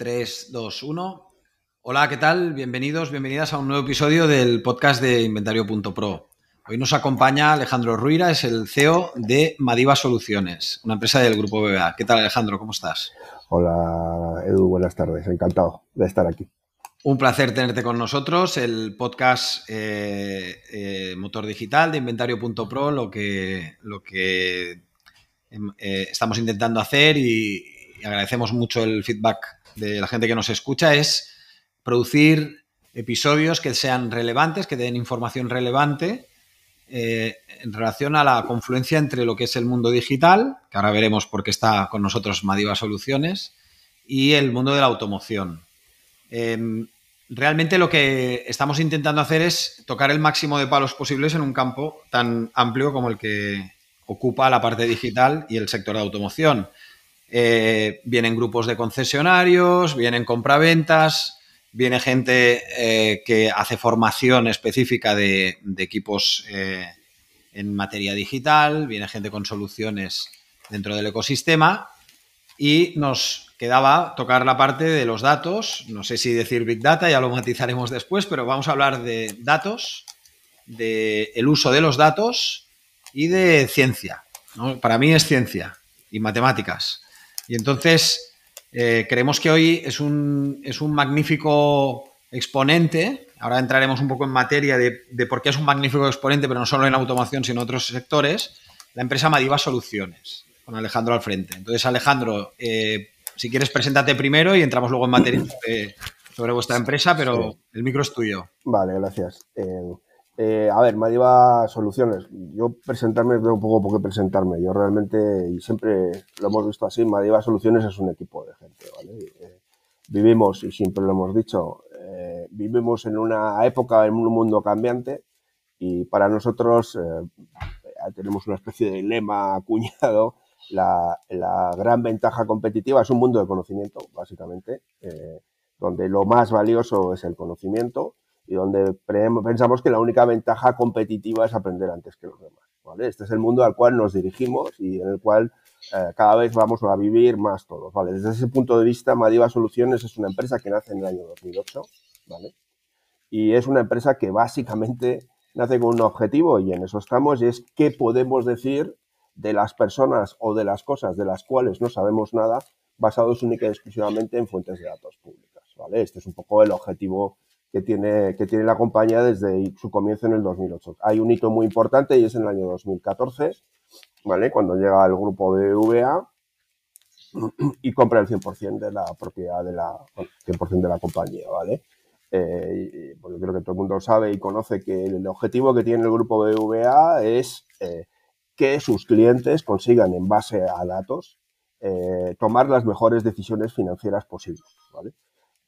3, 2, 1. Hola, ¿qué tal? Bienvenidos, bienvenidas a un nuevo episodio del podcast de Inventario.pro. Hoy nos acompaña Alejandro Ruira, es el CEO de Madiva Soluciones, una empresa del grupo BBA. ¿Qué tal, Alejandro? ¿Cómo estás? Hola, Edu, buenas tardes. Encantado de estar aquí. Un placer tenerte con nosotros. El podcast eh, eh, Motor Digital de Inventario.pro, lo que, lo que eh, estamos intentando hacer y, y agradecemos mucho el feedback de la gente que nos escucha, es producir episodios que sean relevantes, que den información relevante eh, en relación a la confluencia entre lo que es el mundo digital, que ahora veremos por qué está con nosotros Madiva Soluciones, y el mundo de la automoción. Eh, realmente lo que estamos intentando hacer es tocar el máximo de palos posibles en un campo tan amplio como el que ocupa la parte digital y el sector de automoción. Eh, vienen grupos de concesionarios, vienen compraventas, viene gente eh, que hace formación específica de, equipos eh, en materia digital, viene gente con soluciones dentro del ecosistema y nos quedaba tocar la parte de los datos, no sé si decir Big Data, ya lo matizaremos después, pero vamos a hablar de datos, de el uso de los datos y de ciencia. Para mí es ciencia y matemáticas. Y entonces eh, creemos que hoy es un, es un, magnífico exponente. Ahora entraremos un poco en materia de, de, por qué es un magnífico exponente, pero no solo en automoción, sino en otros sectores. La empresa Madiva Soluciones, con Alejandro al frente. Entonces, Alejandro, eh, si quieres, preséntate primero y entramos luego en materia sobre, sobre vuestra empresa, pero sí. el micro es tuyo. Vale, gracias. Eh, eh, a ver, Madiva Soluciones. Yo presentarme, tengo un poco por qué presentarme. Yo realmente, y siempre lo hemos visto así, Madiva Soluciones es un equipo de gente, ¿vale? Eh, vivimos, y siempre lo hemos dicho, eh, vivimos en una época, en un mundo cambiante, y para nosotros tenemos una especie de lema acuñado. La, gran ventaja competitiva es un mundo de conocimiento, básicamente, donde lo más valioso es el conocimiento y donde pensamos que la única ventaja competitiva es aprender antes que los demás. ¿vale? Este es el mundo al cual nos dirigimos y en el cual eh, cada vez vamos a vivir más todos. ¿vale? Desde ese punto de vista, Madiva Soluciones es una empresa que nace en el año 2008 ¿vale? y es una empresa que básicamente nace con un objetivo y en eso estamos y es qué podemos decir de las personas o de las cosas de las cuales no sabemos nada basados única y exclusivamente en fuentes de datos públicas. ¿vale? Este es un poco el objetivo que tiene, que tiene la compañía desde su comienzo en el 2008. Hay un hito muy importante y es en el año 2014, ¿vale? Cuando llega el grupo BBVA y compra el 100% de la propiedad de la, 100% de la compañía, ¿vale? Eh, bueno, creo que todo el mundo sabe y conoce que el objetivo que tiene el grupo BBVA es eh, que sus clientes consigan, en base a datos, eh, tomar las mejores decisiones financieras posibles, ¿vale?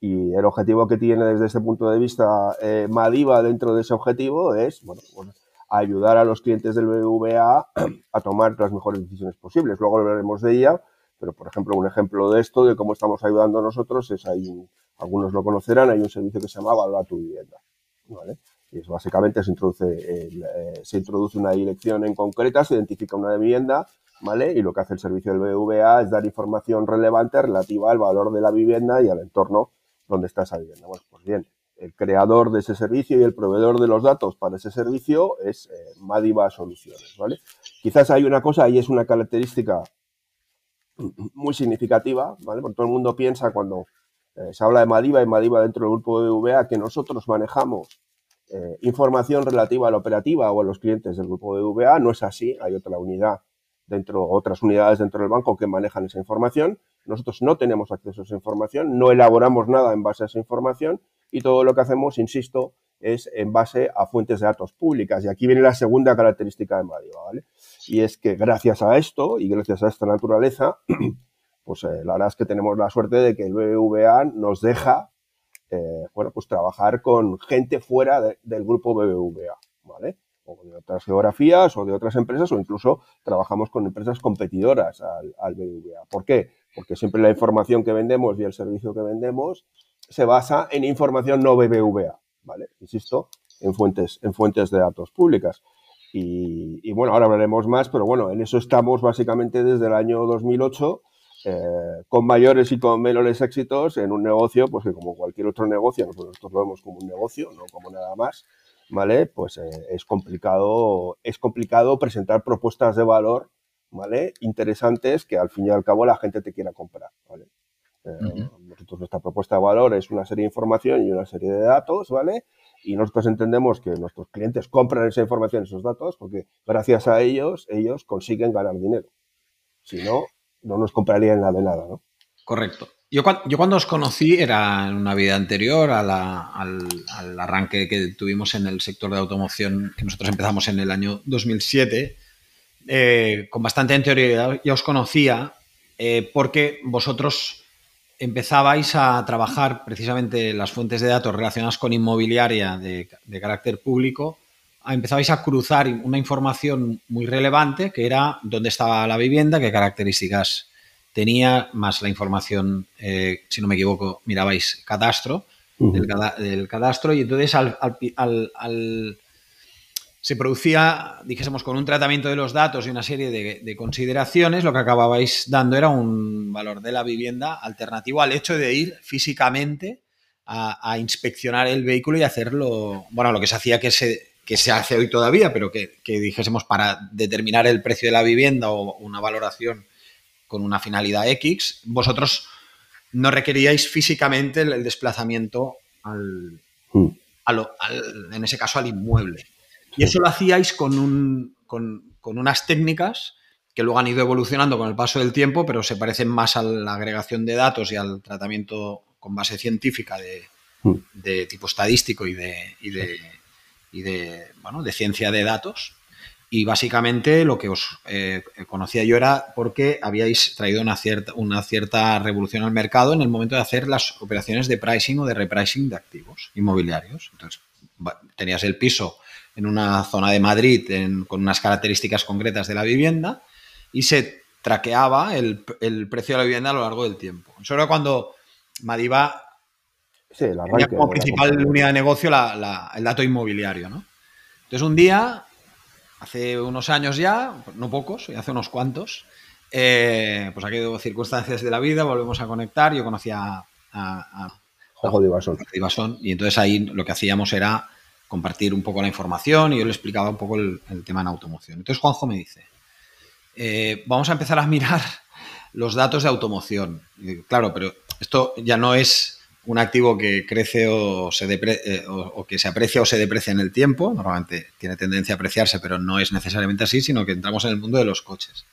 Y el objetivo que tiene desde ese punto de vista eh, Madiva dentro de ese objetivo es, bueno, bueno, ayudar a los clientes del BBVA a tomar las mejores decisiones posibles. Luego hablaremos de ella, pero por ejemplo, un ejemplo de esto, de cómo estamos ayudando nosotros, es un, algunos lo conocerán, hay un servicio que se llama Valora tu vivienda. ¿vale? Y es básicamente se introduce, eh, se introduce una dirección en concreta, se identifica una vivienda, ¿vale? Y lo que hace el servicio del BBVA es dar información relevante relativa al valor de la vivienda y al entorno donde está esa vivienda. Bueno, pues bien, el creador de ese servicio y el proveedor de los datos para ese servicio es eh, Madiva Soluciones, ¿vale? Quizás hay una cosa y es una característica muy significativa, ¿vale? Porque todo el mundo piensa cuando eh, se habla de Madiva y Madiva dentro del grupo de VA que nosotros manejamos eh, información relativa a la operativa o a los clientes del grupo de VA. No es así, hay otra unidad dentro, otras unidades dentro del banco que manejan esa información. Nosotros no tenemos acceso a esa información, no elaboramos nada en base a esa información y todo lo que hacemos, insisto, es en base a fuentes de datos públicas. Y aquí viene la segunda característica de Madiva, ¿vale? Y es que gracias a esto y gracias a esta naturaleza, pues eh, la verdad es que tenemos la suerte de que el BBVA nos deja, eh, bueno, pues trabajar con gente fuera del grupo BBVA, ¿vale? De otras geografías o de otras empresas o incluso trabajamos con empresas competidoras al, al BBVA. ¿Por qué? Porque siempre la información que vendemos y el servicio que vendemos se basa en información no BBVA, ¿vale? Insisto, en fuentes, en fuentes de datos públicas. Y, y, bueno, ahora hablaremos más, pero bueno, en eso estamos básicamente desde el año 2008 eh, con mayores y con menores éxitos en un negocio, pues que como cualquier otro negocio, nosotros lo vemos como un negocio, no como nada más, ¿vale? Pues eh, es complicado, es complicado presentar propuestas de valor, ¿vale? Interesantes que al fin y al cabo la gente te quiera comprar, ¿vale? Eh, nosotros nuestra propuesta de valor es una serie de información y una serie de datos, ¿vale? Y nosotros entendemos que nuestros clientes compran esa información, esos datos, porque gracias a ellos, ellos consiguen ganar dinero. Si no, no nos comprarían nada de nada, ¿no? Correcto. Yo, cuando os conocí era en una vida anterior al, arranque que tuvimos en el sector de automoción, que nosotros empezamos en el año 2007, eh, con bastante anterioridad ya os conocía eh, porque vosotros empezabais a trabajar precisamente las fuentes de datos relacionadas con inmobiliaria de carácter público empezabais a cruzar una información muy relevante que era dónde estaba la vivienda, qué características tenía, más la información, eh, si no me equivoco, mirabais cadastro, del, cadastro, y entonces al, se producía, dijésemos, con un tratamiento de los datos y una serie de, consideraciones, lo que acababais dando era un valor de la vivienda alternativo al hecho de ir físicamente a, a inspeccionar el vehículo y hacerlo, bueno, lo que se hacía que se que se hace hoy todavía, pero que, dijésemos para determinar el precio de la vivienda o una valoración con una finalidad X, vosotros no requeríais físicamente el, desplazamiento al, mm. en ese caso al inmueble. Y eso lo hacíais con, un, con, unas técnicas que luego han ido evolucionando con el paso del tiempo, pero se parecen más a la agregación de datos y al tratamiento con base científica de, mm. de tipo estadístico y de, y de y de, bueno, de ciencia de datos. Y básicamente lo que os eh, conocía yo era porque habíais traído una cierta, una cierta revolución al mercado en el momento de hacer las operaciones de pricing o de repricing de activos inmobiliarios. Entonces, tenías el piso en una zona de Madrid con unas características concretas de la vivienda y se traqueaba el, el, precio de la vivienda a lo largo del tiempo. Eso era cuando Madiba Sí, como principal unidad de negocio el dato inmobiliario, ¿no? Entonces un día, hace unos años ya, no pocos, hace unos cuantos, eh, pues aquí de circunstancias de la vida, volvemos a conectar, yo conocía a, a, a y entonces ahí lo que hacíamos era compartir un poco la información y yo le explicaba un poco el, tema en automoción. Entonces Juanjo me dice, eh, vamos a empezar a mirar los datos de automoción. claro, pero esto ya no es un activo que crece o, se eh, que se aprecia o se deprecia en el tiempo, normalmente tiene tendencia a apreciarse, pero no es necesariamente así, sino que entramos en el mundo de los coches.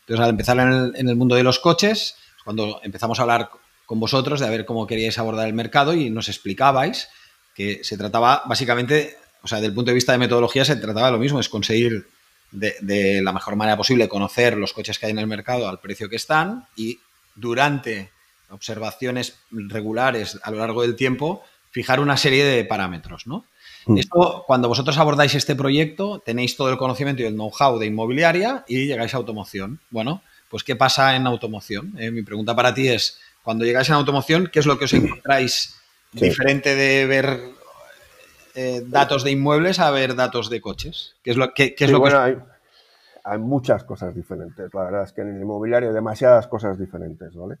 Entonces, al empezar en el, mundo de los coches, cuando empezamos a hablar con vosotros de a ver cómo queríais abordar el mercado y nos explicabais que se trataba básicamente, o sea, desde el punto de vista de metodología se trataba de lo mismo, es conseguir de la mejor manera posible conocer los coches que hay en el mercado al precio que están y durante observaciones regulares a lo largo del tiempo, fijar una serie de parámetros, ¿no? Mm. Esto, cuando vosotros abordáis este proyecto, tenéis todo el conocimiento y el know-how de inmobiliaria y llegáis a automoción. Bueno, pues ¿qué pasa en automoción? Eh, mi pregunta para ti es, cuando llegáis a automoción, ¿qué es lo que os encontráis diferente de ver eh, datos de inmuebles a ver datos de coches? ¿Qué es lo, qué, es lo que... Hay, hay muchas cosas diferentes. La verdad es que en el inmobiliario hay demasiadas cosas diferentes, ¿vale?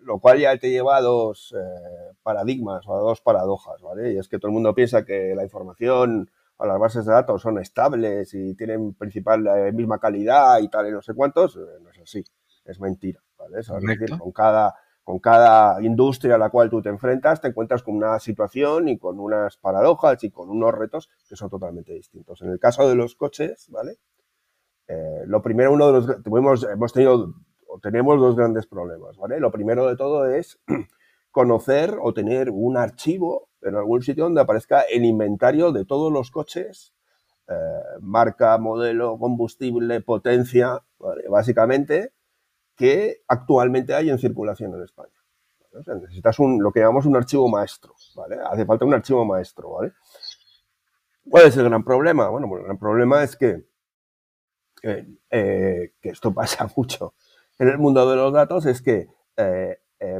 Lo cual ya te lleva a dos eh, paradigmas o a dos paradojas, ¿vale? Y es que todo el mundo piensa que la información o las bases de datos son estables y tienen principal la misma calidad y tal y no sé cuántos, eh, no es así, es mentira, ¿vale? Es decir, con cada, con cada industria a la cual tú te enfrentas te encuentras con una situación y con unas paradojas y con unos retos que son totalmente distintos. En el caso de los coches, ¿vale? Eh, lo primero, uno de los, tuvimos, hemos tenido tenemos dos grandes problemas, ¿vale? Lo primero de todo es conocer o tener un archivo en algún sitio donde aparezca el inventario de todos los coches, eh, marca, modelo, combustible, potencia, básicamente, que actualmente hay en circulación en España. necesitas un, lo que llamamos un archivo maestro, ¿vale? Hace falta un archivo maestro, ¿vale? ¿Cuál es el gran problema? Bueno, el gran problema es que, eh, eh, que esto pasa mucho en el mundo de los datos, es que, eh,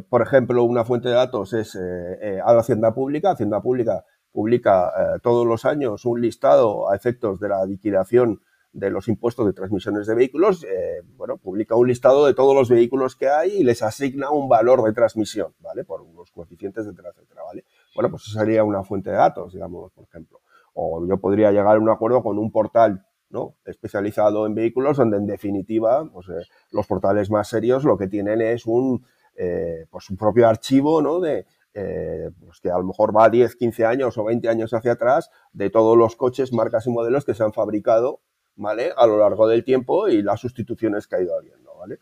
por ejemplo, una fuente de datos es a la Hacienda Pública. Hacienda Pública publica todos los años un listado a efectos de la liquidación de los impuestos de transmisiones de vehículos, eh, bueno, publica un listado de todos los vehículos que hay y les asigna un valor de transmisión, ¿vale? Por unos coeficientes, etcétera, etcétera, ¿vale? Bueno, pues eso sería una fuente de datos, digamos, por ejemplo. O yo podría llegar a un acuerdo con un portal ¿no? especializado en vehículos donde en definitiva pues, eh, los portales más serios lo que tienen es un, eh, pues un propio archivo ¿no? de, pues que a lo mejor va 10, 15 años o 20 años hacia atrás de todos los coches, marcas y modelos que se han fabricado ¿vale? A lo largo del tiempo y las sustituciones que ha ido habiendo, ¿vale?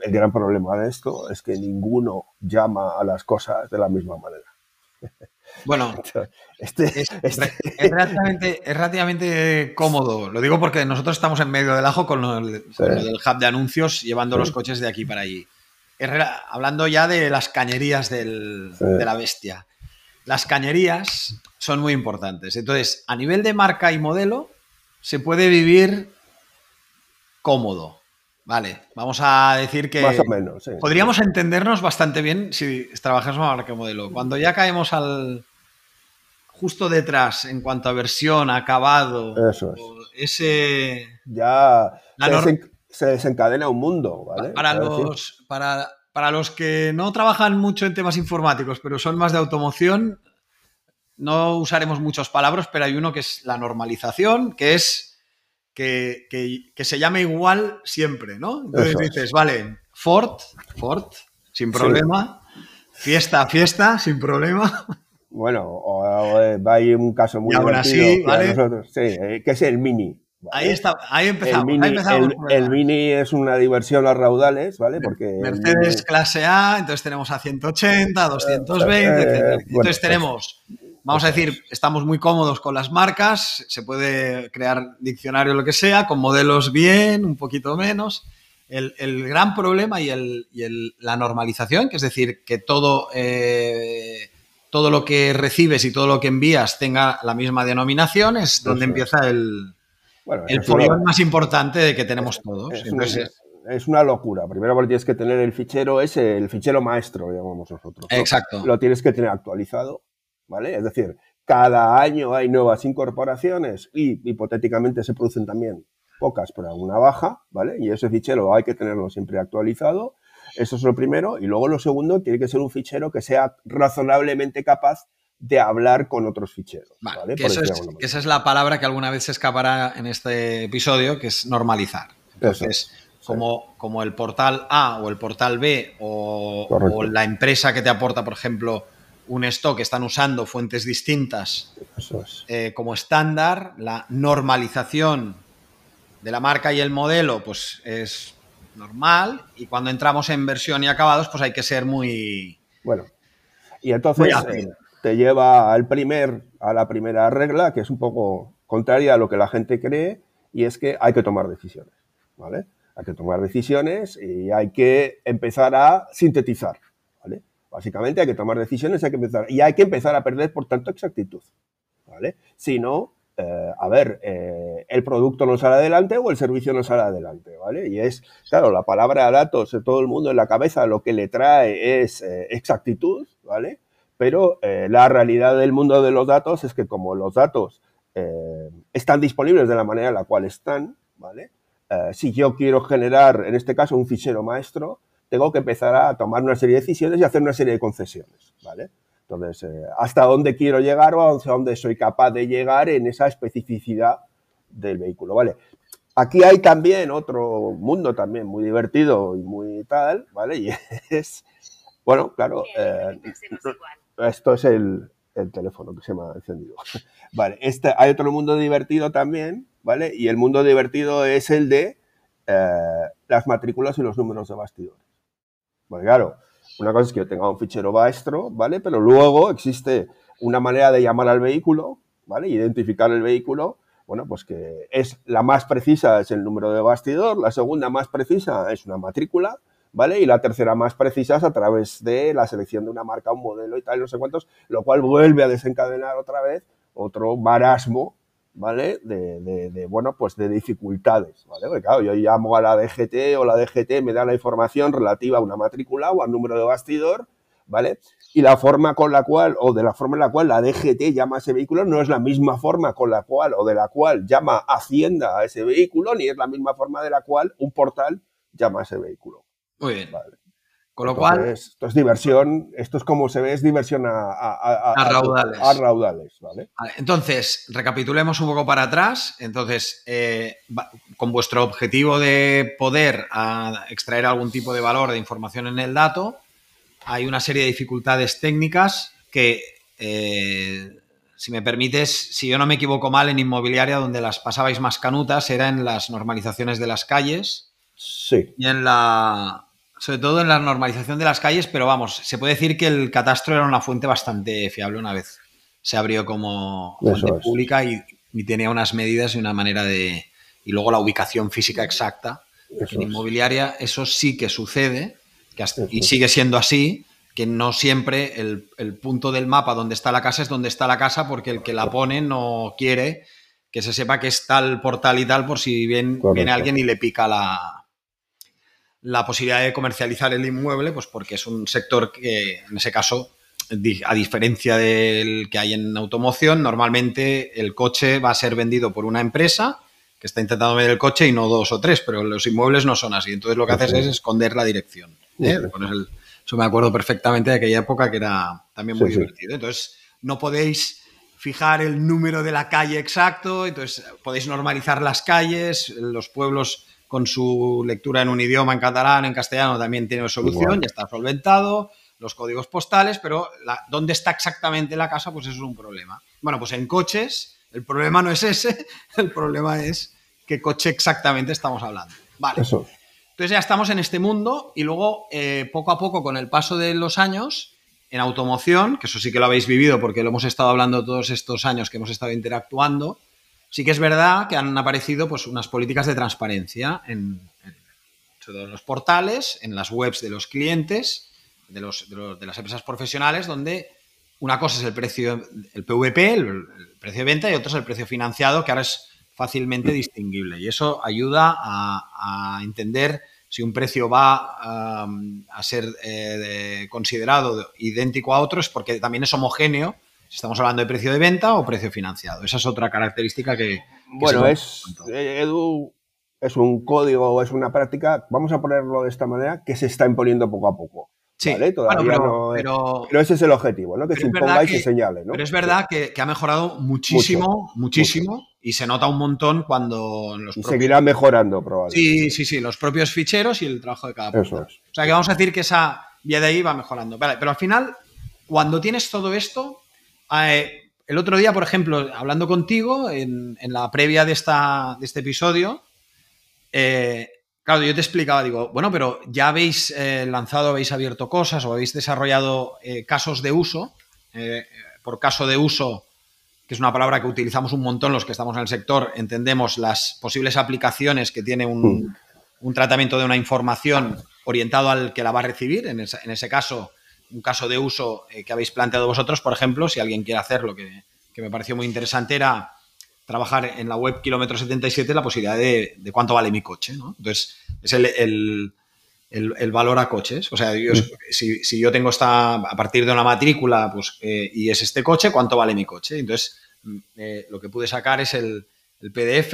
El gran problema de esto es que ninguno llama a las cosas de la misma manera. Bueno, este, este es, relativamente, cómodo. Lo digo porque nosotros estamos en medio del ajo con, el, hub de anuncios llevando los coches de aquí para allí. hablando ya de las cañerías de la bestia. Las cañerías son muy importantes. Entonces, a nivel de marca y modelo, se puede vivir cómodo. Vale, vamos a decir que. Más o menos, Podríamos entendernos bastante bien si trabajamos a marca modelo. Cuando ya caemos al. justo detrás en cuanto a versión, acabado. Eso es. Ese. Ya. Se, desencadena un mundo, ¿vale? Para los, para, para los que no trabajan mucho en temas informáticos, pero son más de automoción, no usaremos muchas palabras, pero hay uno que es la normalización, que es que, se llame igual siempre, ¿no? Entonces dices, vale, Ford, Ford, sin problema, fiesta, fiesta, sin problema. Bueno, o, hay un caso muy y así, ¿vale? sí, eh, que es el Mini. Ahí, está, ahí empezamos. El mini, es una diversión a raudales, ¿vale? Porque Mercedes clase A, entonces tenemos a 180, 220, etc. Entonces tenemos Vamos a decir, estamos muy cómodos con las marcas, se puede crear diccionario lo que sea, con modelos bien, un poquito menos. El, gran problema y, la normalización, que es decir, que todo, eh, todo lo que recibes y todo lo que envías tenga la misma denominación, es donde empieza el, problema más importante de que tenemos todos. Es, una locura. Primero porque tienes que tener el fichero ese, el fichero maestro, llamamos nosotros. Exacto. Lo tienes que tener actualizado ¿vale? Es decir, cada año hay nuevas incorporaciones y hipotéticamente se producen también pocas por alguna baja, ¿vale? Y ese fichero hay que tenerlo siempre actualizado. Eso es lo primero. Y luego lo segundo, tiene que ser un fichero que sea razonablemente capaz de hablar con otros ficheros. ¿vale? Que, esa es la palabra que alguna vez se escapará en este episodio, que es normalizar. Entonces, como, como el portal A o el portal B o, o, la empresa que te aporta, por ejemplo, un stock, están usando fuentes distintas eh, como estándar, la normalización de la marca y el modelo pues es normal y cuando entramos en versión y acabados pues hay que ser muy... Bueno, y entonces eh, te lleva al primer, a la primera regla que es un poco contraria a lo que la gente cree y es que hay que tomar decisiones, ¿vale? Hay que tomar decisiones y hay que empezar a sintetizar. Básicamente hay que tomar decisiones hay que empezar, y hay que empezar a perder, por tanto, exactitud. ¿vale? Si no, eh, a ver, eh, el producto no sale adelante o el servicio no sale adelante, ¿vale? Y es, claro, la palabra datos, de todo el mundo en la cabeza lo que le trae es eh, exactitud, ¿vale? Pero la realidad del mundo de los datos es que como los datos están disponibles de la manera en la cual están, ¿vale? si yo quiero generar, en este caso, un fichero maestro, tengo que empezar a tomar una serie de decisiones y hacer una serie de concesiones, ¿vale? Entonces, eh, hasta dónde quiero llegar o hasta dónde soy capaz de llegar en esa especificidad del vehículo, ¿vale? Aquí hay también otro mundo también muy divertido y muy tal, ¿vale? Y es, bueno, claro, eh, esto es el, teléfono que se me ha encendido. Vale, este, hay otro mundo divertido también, ¿vale? Y el mundo divertido es el de eh, las matrículas y los números de bastidores. Porque claro, una cosa es que yo tenga un fichero maestro, ¿vale? Pero luego existe una manera de llamar al vehículo, ¿vale? Identificar el vehículo bueno, pues que es la más precisa es el número de bastidor, la segunda más precisa es una matrícula, ¿vale? Y la tercera más precisa es a través de la selección de una marca, un modelo y tal, no sé cuántos, lo cual vuelve a desencadenar otra vez otro marasmo, ¿vale? De, bueno, pues de dificultades, ¿vale? Porque claro, yo llamo a la DGT o la DGT me da la información relativa a una matrícula o al número de bastidor, ¿vale? Y la forma con la cual, o de la forma en la cual la DGT llama a ese vehículo, no es la misma forma con la cual, o de la cual llama Hacienda a ese vehículo, ni es la misma forma de la cual un portal llama a ese vehículo. Muy bien. Con lo cual. Esto es diversión, esto es como se ve, es diversión a, raudales. A raudales ¿vale? Entonces, recapitulemos un poco para atrás. Entonces, eh, con vuestro objetivo de poder extraer algún tipo de valor de información en el dato, hay una serie de dificultades técnicas que, eh, si me permites, si yo no me equivoco mal, en inmobiliaria donde las pasabais más canutas era en las normalizaciones de las calles. Sí. Y en la. Sobre todo en la normalización de las calles, pero vamos, se puede decir que el catastro era una fuente bastante fiable una vez se abrió como fuente pública y, tenía unas medidas y una manera de. Y luego la ubicación física exacta. en inmobiliaria eso sí que sucede y sigue siendo así, que no siempre el, punto del mapa donde está la casa es donde está la casa porque el que la pone no quiere que se sepa que es tal portal y tal por si viene alguien y le pica la, la posibilidad de comercializar el inmueble, pues porque es un sector que en ese caso, a diferencia del que hay en automoción, normalmente el coche va a ser vendido por una empresa que está intentando vender el coche y no dos o tres, pero los inmuebles no son así. Entonces lo que haces es esconder la dirección. ¿eh? eso me acuerdo perfectamente de aquella época que era también muy divertido. Entonces, no podéis fijar el número de la calle exacto, entonces podéis normalizar las calles, los pueblos con su lectura en un idioma, en catalán, en castellano, también tiene solución, ya está solventado, los códigos postales, pero dónde está exactamente la casa, pues eso es un problema. Bueno, pues en coches, el problema no es ese, el problema es qué coche exactamente estamos hablando. Vale. Eso. Entonces ya estamos en este mundo y luego eh, poco a poco con el paso de los años en automoción, que eso sí que lo habéis vivido porque lo hemos estado hablando todos estos años que hemos estado interactuando, sí que es verdad que han aparecido pues unas políticas de transparencia en, los portales, en las webs de los clientes, de, los, de, las empresas profesionales, donde una cosa es el precio, el PVP, el, precio de venta, y otra es el precio financiado, que ahora es fácilmente distinguible. Y eso ayuda a, entender si un precio va a ser eh, considerado idéntico a otros, porque también es homogéneo si estamos hablando de precio de venta o precio financiado. Esa es otra característica que... bueno, es, eh, Edu, es un código o es una práctica, vamos a ponerlo de esta manera, que se está imponiendo poco a poco. Sí, Todavía pero, no ese es el objetivo, ¿no? Que se imponga y se señale, ¿no? Pero es verdad que, ha mejorado muchísimo, muchísimo, y se nota un montón cuando los y seguirá mejorando, probablemente. Sí, sí, sí, los propios ficheros y el trabajo de cada persona. O sea que vamos a decir que esa vía de ahí va mejorando. pero al final, cuando tienes todo esto, eh, el otro día, por ejemplo, hablando contigo, en, la previa de, esta, de este episodio, eh, Claro, yo te explicaba, digo, bueno, pero ya habéis eh, lanzado, habéis abierto cosas o habéis desarrollado casos de uso. Por caso de uso, que es una palabra que utilizamos un montón los que estamos en el sector, entendemos las posibles aplicaciones que tiene un, mm. tratamiento de una información orientado al que la va a recibir. En, ese caso, un caso de uso que habéis planteado vosotros, por ejemplo, si alguien quiere hacerlo, que, que me pareció muy interesante, era trabajar en la web kilómetro 77 la posibilidad de, cuánto vale mi coche, ¿no? Entonces, es el, valor a coches. O sea, mm. si, yo tengo esta, a partir de una matrícula, pues, eh, y es este coche, ¿cuánto vale mi coche? Entonces, mm, eh, lo que pude sacar es el, PDF,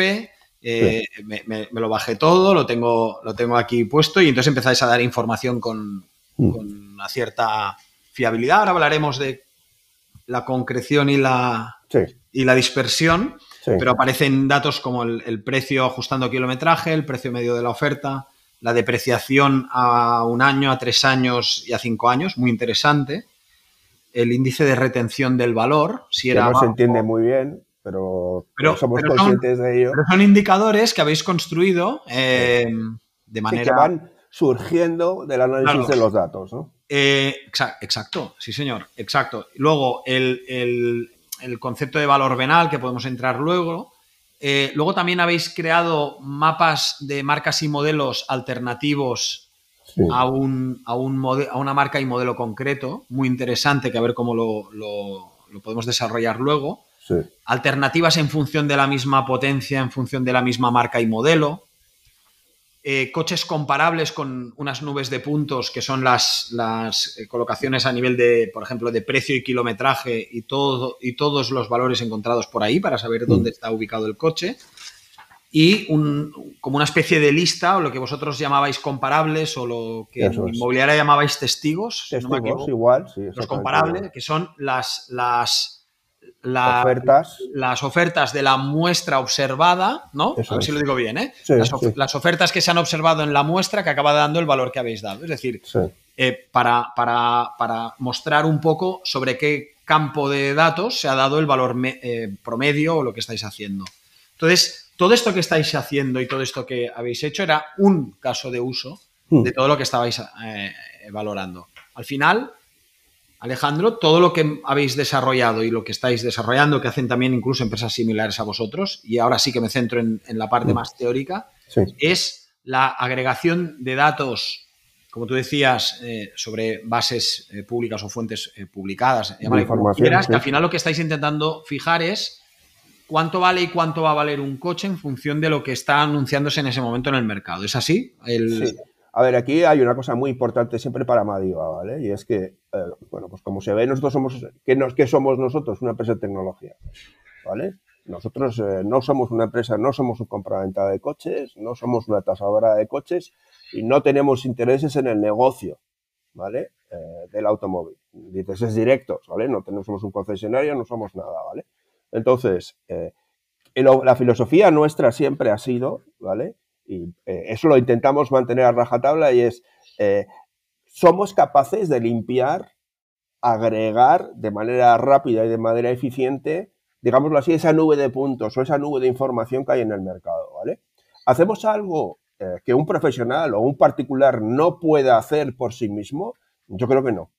eh, me, lo bajé todo, lo tengo, lo tengo aquí puesto y entonces empezáis a dar información con. Con una cierta fiabilidad. Ahora hablaremos de la concreción y la, y la dispersión. Pero aparecen datos como el, precio ajustando kilometraje, el precio medio de la oferta, la depreciación a un año, a tres años y a cinco años, muy interesante. El índice de retención del valor, si era. no se entiende muy bien, pero, somos conscientes de ello. Pero son indicadores que habéis construido eh, de manera. que van surgiendo del análisis de los datos, ¿no? Eh, exacto, sí, señor, exacto. Luego, el, el concepto de valor venal, que podemos entrar luego, Eh, luego también habéis creado mapas de marcas y modelos alternativos a, un, a, a, una marca y modelo concreto, muy interesante, que a ver cómo lo, lo podemos desarrollar luego. Alternativas en función de la misma potencia, en función de la misma marca y modelo. Eh, coches comparables con unas nubes de puntos que son las, las eh, colocaciones a nivel de, por ejemplo, de precio y kilometraje y, todo, y todos los valores encontrados por ahí para saber dónde mm. está ubicado el coche. Y como una especie de lista, o lo que vosotros llamabais comparables, o lo que en inmobiliaria llamabais testigos. Testigos, igual, sí. Los comparables, que son las, las ofertas. las ofertas de la muestra observada, ¿no? a ver si lo digo bien, ¿eh? las, ofertas que se han observado en la muestra que acaba dando el valor que habéis dado. Es decir, eh, para, para, mostrar un poco sobre qué campo de datos se ha dado el valor eh, promedio o lo que estáis haciendo. Entonces, todo esto que estáis haciendo y todo esto que habéis hecho era un caso de uso hmm. de todo lo que estabais eh, valorando. Al final, Alejandro, todo lo que habéis desarrollado y lo que estáis desarrollando, que hacen también incluso empresas similares a vosotros, y ahora sí que me centro en, la parte mm. más teórica, es la agregación de datos, como tú decías, eh, sobre bases eh, públicas o fuentes eh, publicadas, que al final lo que estáis intentando fijar es cuánto vale y cuánto va a valer un coche en función de lo que está anunciándose en ese momento en el mercado. ¿Es así? Sí. A ver, aquí hay una cosa muy importante siempre para Madiva, ¿vale? Y es que, eh, bueno, pues como se ve, nosotros somos, ¿qué, nos, somos nosotros? Una empresa de tecnología, ¿vale? Nosotros eh, no somos una empresa, no somos un compraventa de coches, no somos una tasadora de coches y no tenemos intereses en el negocio, ¿vale? Eh, del automóvil. Intereses directos, ¿vale? No tenemos, somos un concesionario, no somos nada, ¿vale? Entonces, la filosofía nuestra siempre ha sido, ¿vale? y eso lo intentamos mantener a rajatabla y es, somos capaces de limpiar, agregar de manera rápida y de manera eficiente, digámoslo así, esa nube de puntos o esa nube de información que hay en el mercado, ¿vale? Hacemos algo eh, que un profesional o un particular no pueda hacer por sí mismo, yo creo que no.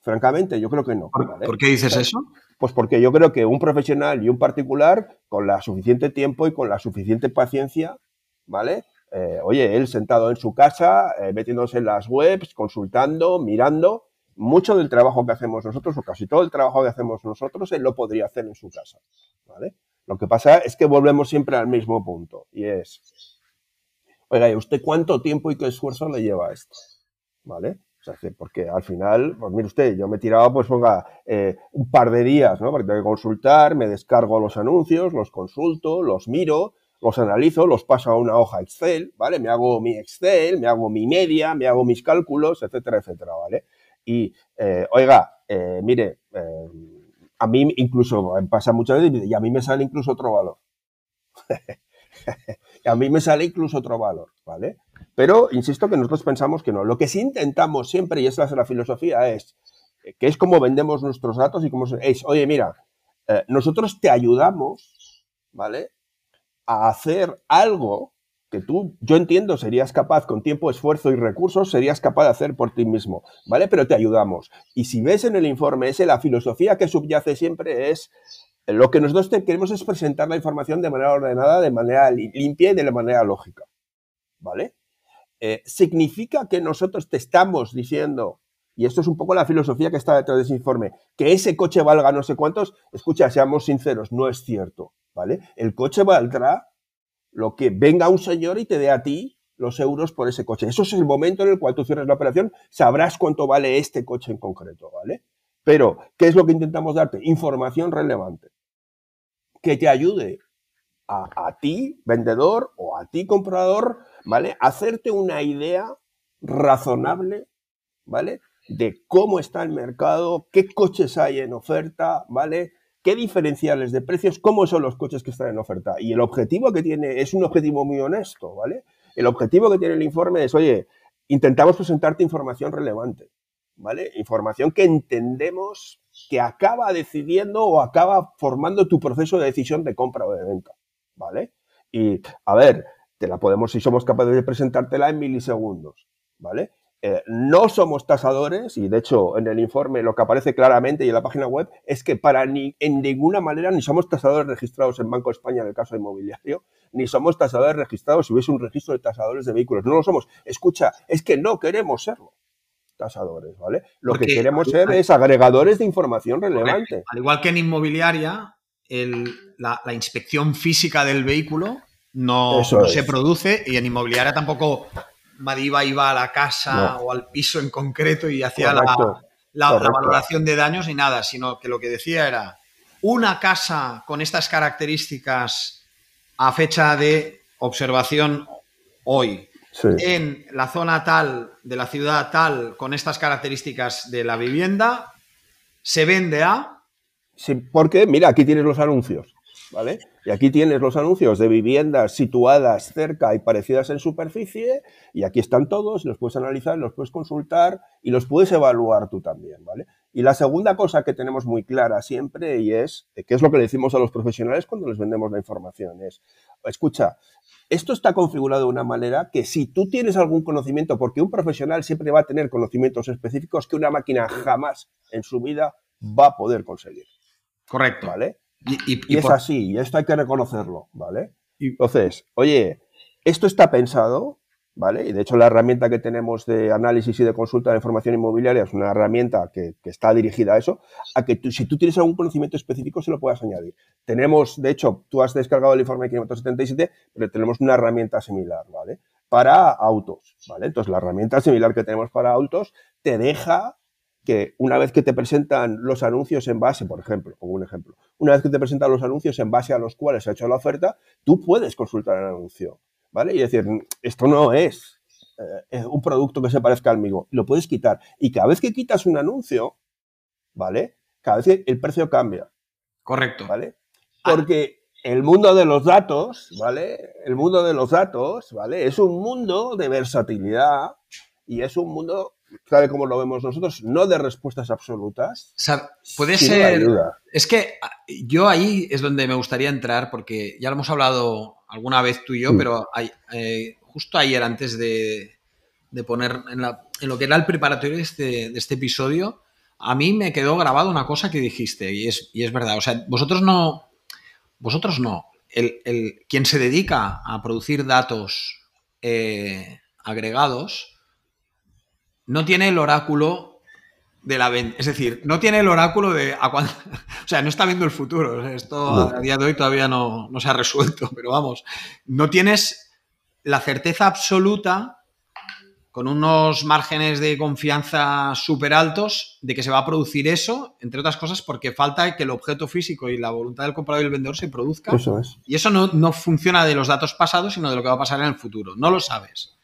Francamente, yo creo que no. ¿Por qué dices eso? Pues porque yo creo que un profesional y un particular, con la suficiente tiempo y con la suficiente paciencia, ¿vale? Eh, oye, él sentado en su casa, eh, metiéndose en las webs, consultando, mirando, mucho del trabajo que hacemos nosotros, o casi todo el trabajo que hacemos nosotros, él lo podría hacer en su casa, ¿vale? Lo que pasa es que volvemos siempre al mismo punto, y es, oiga, ¿y usted cuánto tiempo y qué esfuerzo le lleva a esto? ¿Vale? Porque al final, pues mire usted, yo me he tirado, pues ponga, eh, un par de días, ¿no? Porque tengo que consultar, me descargo los anuncios, los consulto, los miro, los analizo, los paso a una hoja Excel, ¿vale? Me hago mi Excel, me hago mi media, me hago mis cálculos, etcétera, etcétera, ¿vale? Y, eh, oiga, eh, mire, eh, a mí incluso pasa muchas veces y a mí me sale incluso otro valor. a mí me sale incluso otro valor, ¿vale? Pero insisto que nosotros pensamos que no. Lo que sí intentamos siempre, y esa es la filosofía, es que es como vendemos nuestros datos y como es, oye, mira, nosotros te ayudamos, ¿vale? A hacer algo que tú, yo entiendo, serías capaz con tiempo, esfuerzo y recursos, serías capaz de hacer por ti mismo, ¿vale? Pero te ayudamos. Y si ves en el informe ese, la filosofía que subyace siempre es, lo que nosotros queremos es presentar la información de manera ordenada, de manera limpia y de manera lógica, ¿vale? Eh, significa que nosotros te estamos diciendo, y esto es un poco la filosofía que está detrás de ese informe, que ese coche valga no sé cuántos, escucha, seamos sinceros, no es cierto. ¿vale? El coche valdrá lo que venga un señor y te dé a ti los euros por ese coche. Eso es el momento en el cual tú cierres la operación, sabrás cuánto vale este coche en concreto, ¿vale? Pero, ¿qué es lo que intentamos darte? Información relevante que te ayude a, ti, vendedor, o a ti, comprador, ¿vale? hacerte una idea razonable, ¿vale? De cómo está el mercado, qué coches hay en oferta, ¿vale? qué diferenciales de precios, cómo son los coches que están en oferta. Y el objetivo que tiene es un objetivo muy honesto, ¿vale? El objetivo que tiene el informe es, oye, intentamos presentarte información relevante, ¿vale? Información que entendemos que acaba decidiendo o acaba formando tu proceso de decisión de compra o de venta, ¿vale? Y, a ver, te la podemos, si somos capaces de presentártela en milisegundos, ¿vale? Eh, no somos tasadores y de hecho en el informe lo que aparece claramente y en la página web es que para ni, en ninguna manera ni somos tasadores registrados en Banco de España en el caso inmobiliario, ni somos tasadores registrados si hubiese un registro de tasadores de vehículos. No lo somos. Escucha, es que no queremos serlo tasadores, ¿vale? Lo que queremos ser es agregadores de información relevante. Al igual que en inmobiliaria, la, inspección física del vehículo no, se produce y en inmobiliaria tampoco Madiba iba a la casa o al piso en concreto y hacía la, la, valoración de daños ni nada, sino que lo que decía era una casa con estas características a fecha de observación hoy en la zona tal de la ciudad tal con estas características de la vivienda se vende a sí, porque mira aquí tienes los anuncios vale y aquí tienes los anuncios de viviendas situadas cerca y parecidas en superficie, y aquí están todos, los puedes analizar, los puedes consultar y los puedes evaluar tú también, ¿vale? Y la segunda cosa que tenemos muy clara siempre, y es, que es lo que le decimos a los profesionales cuando les vendemos la información, es, escucha, esto está configurado de una manera que si tú tienes algún conocimiento, porque un profesional siempre va a tener conocimientos específicos que una máquina jamás en su vida va a poder conseguir. Correcto. ¿Vale? Y, es así, y esto hay que reconocerlo, ¿vale? Entonces, oye, esto está pensado, ¿vale? Y de hecho la herramienta que tenemos de análisis y de consulta de información inmobiliaria es una herramienta que, está dirigida a eso, a que si tú tienes algún conocimiento específico se lo puedas añadir. Tenemos, de hecho, tú has descargado el informe 577, pero tenemos una herramienta similar, ¿vale? Para autos, ¿vale? Entonces la herramienta similar que tenemos para autos te deja que una vez que te presentan los anuncios en base, por ejemplo, pongo un ejemplo, una vez que te presentan los anuncios en base a los cuales se ha hecho la oferta, tú puedes consultar el anuncio, ¿vale? Y decir, esto no es eh, un producto que se parezca al mío, lo puedes quitar. Y cada vez que quitas un anuncio, ¿vale? Cada vez el precio cambia. Correcto. ¿Vale? Porque el mundo de los datos, ¿vale? El mundo de los datos, ¿vale? Es un mundo de versatilidad y es un mundo tal como lo vemos nosotros, no de respuestas absolutas. puede ser. Es que ah, yo ahí es donde me gustaría entrar, porque ya lo hemos hablado alguna vez tú y yo, mm. pero eh, justo ayer, antes de, poner en, lo que era el preparatorio de este, de este, episodio, a mí me quedó grabado una cosa que dijiste, y es, y es verdad. O sea, vosotros no. Vosotros no. El, quien se dedica a producir datos eh, agregados no tiene el oráculo de la venta. Es decir, no tiene el oráculo de o sea, no está viendo el futuro. Esto a día de hoy todavía no, se ha resuelto, pero vamos, no tienes la certeza absoluta con unos márgenes de confianza súper altos de que se va a producir eso, entre otras cosas, porque falta que el objeto físico y la voluntad del comprador y el vendedor se produzca. Eso es. Y eso no, no funciona de los datos pasados, sino de lo que va a pasar en el futuro. No lo sabes.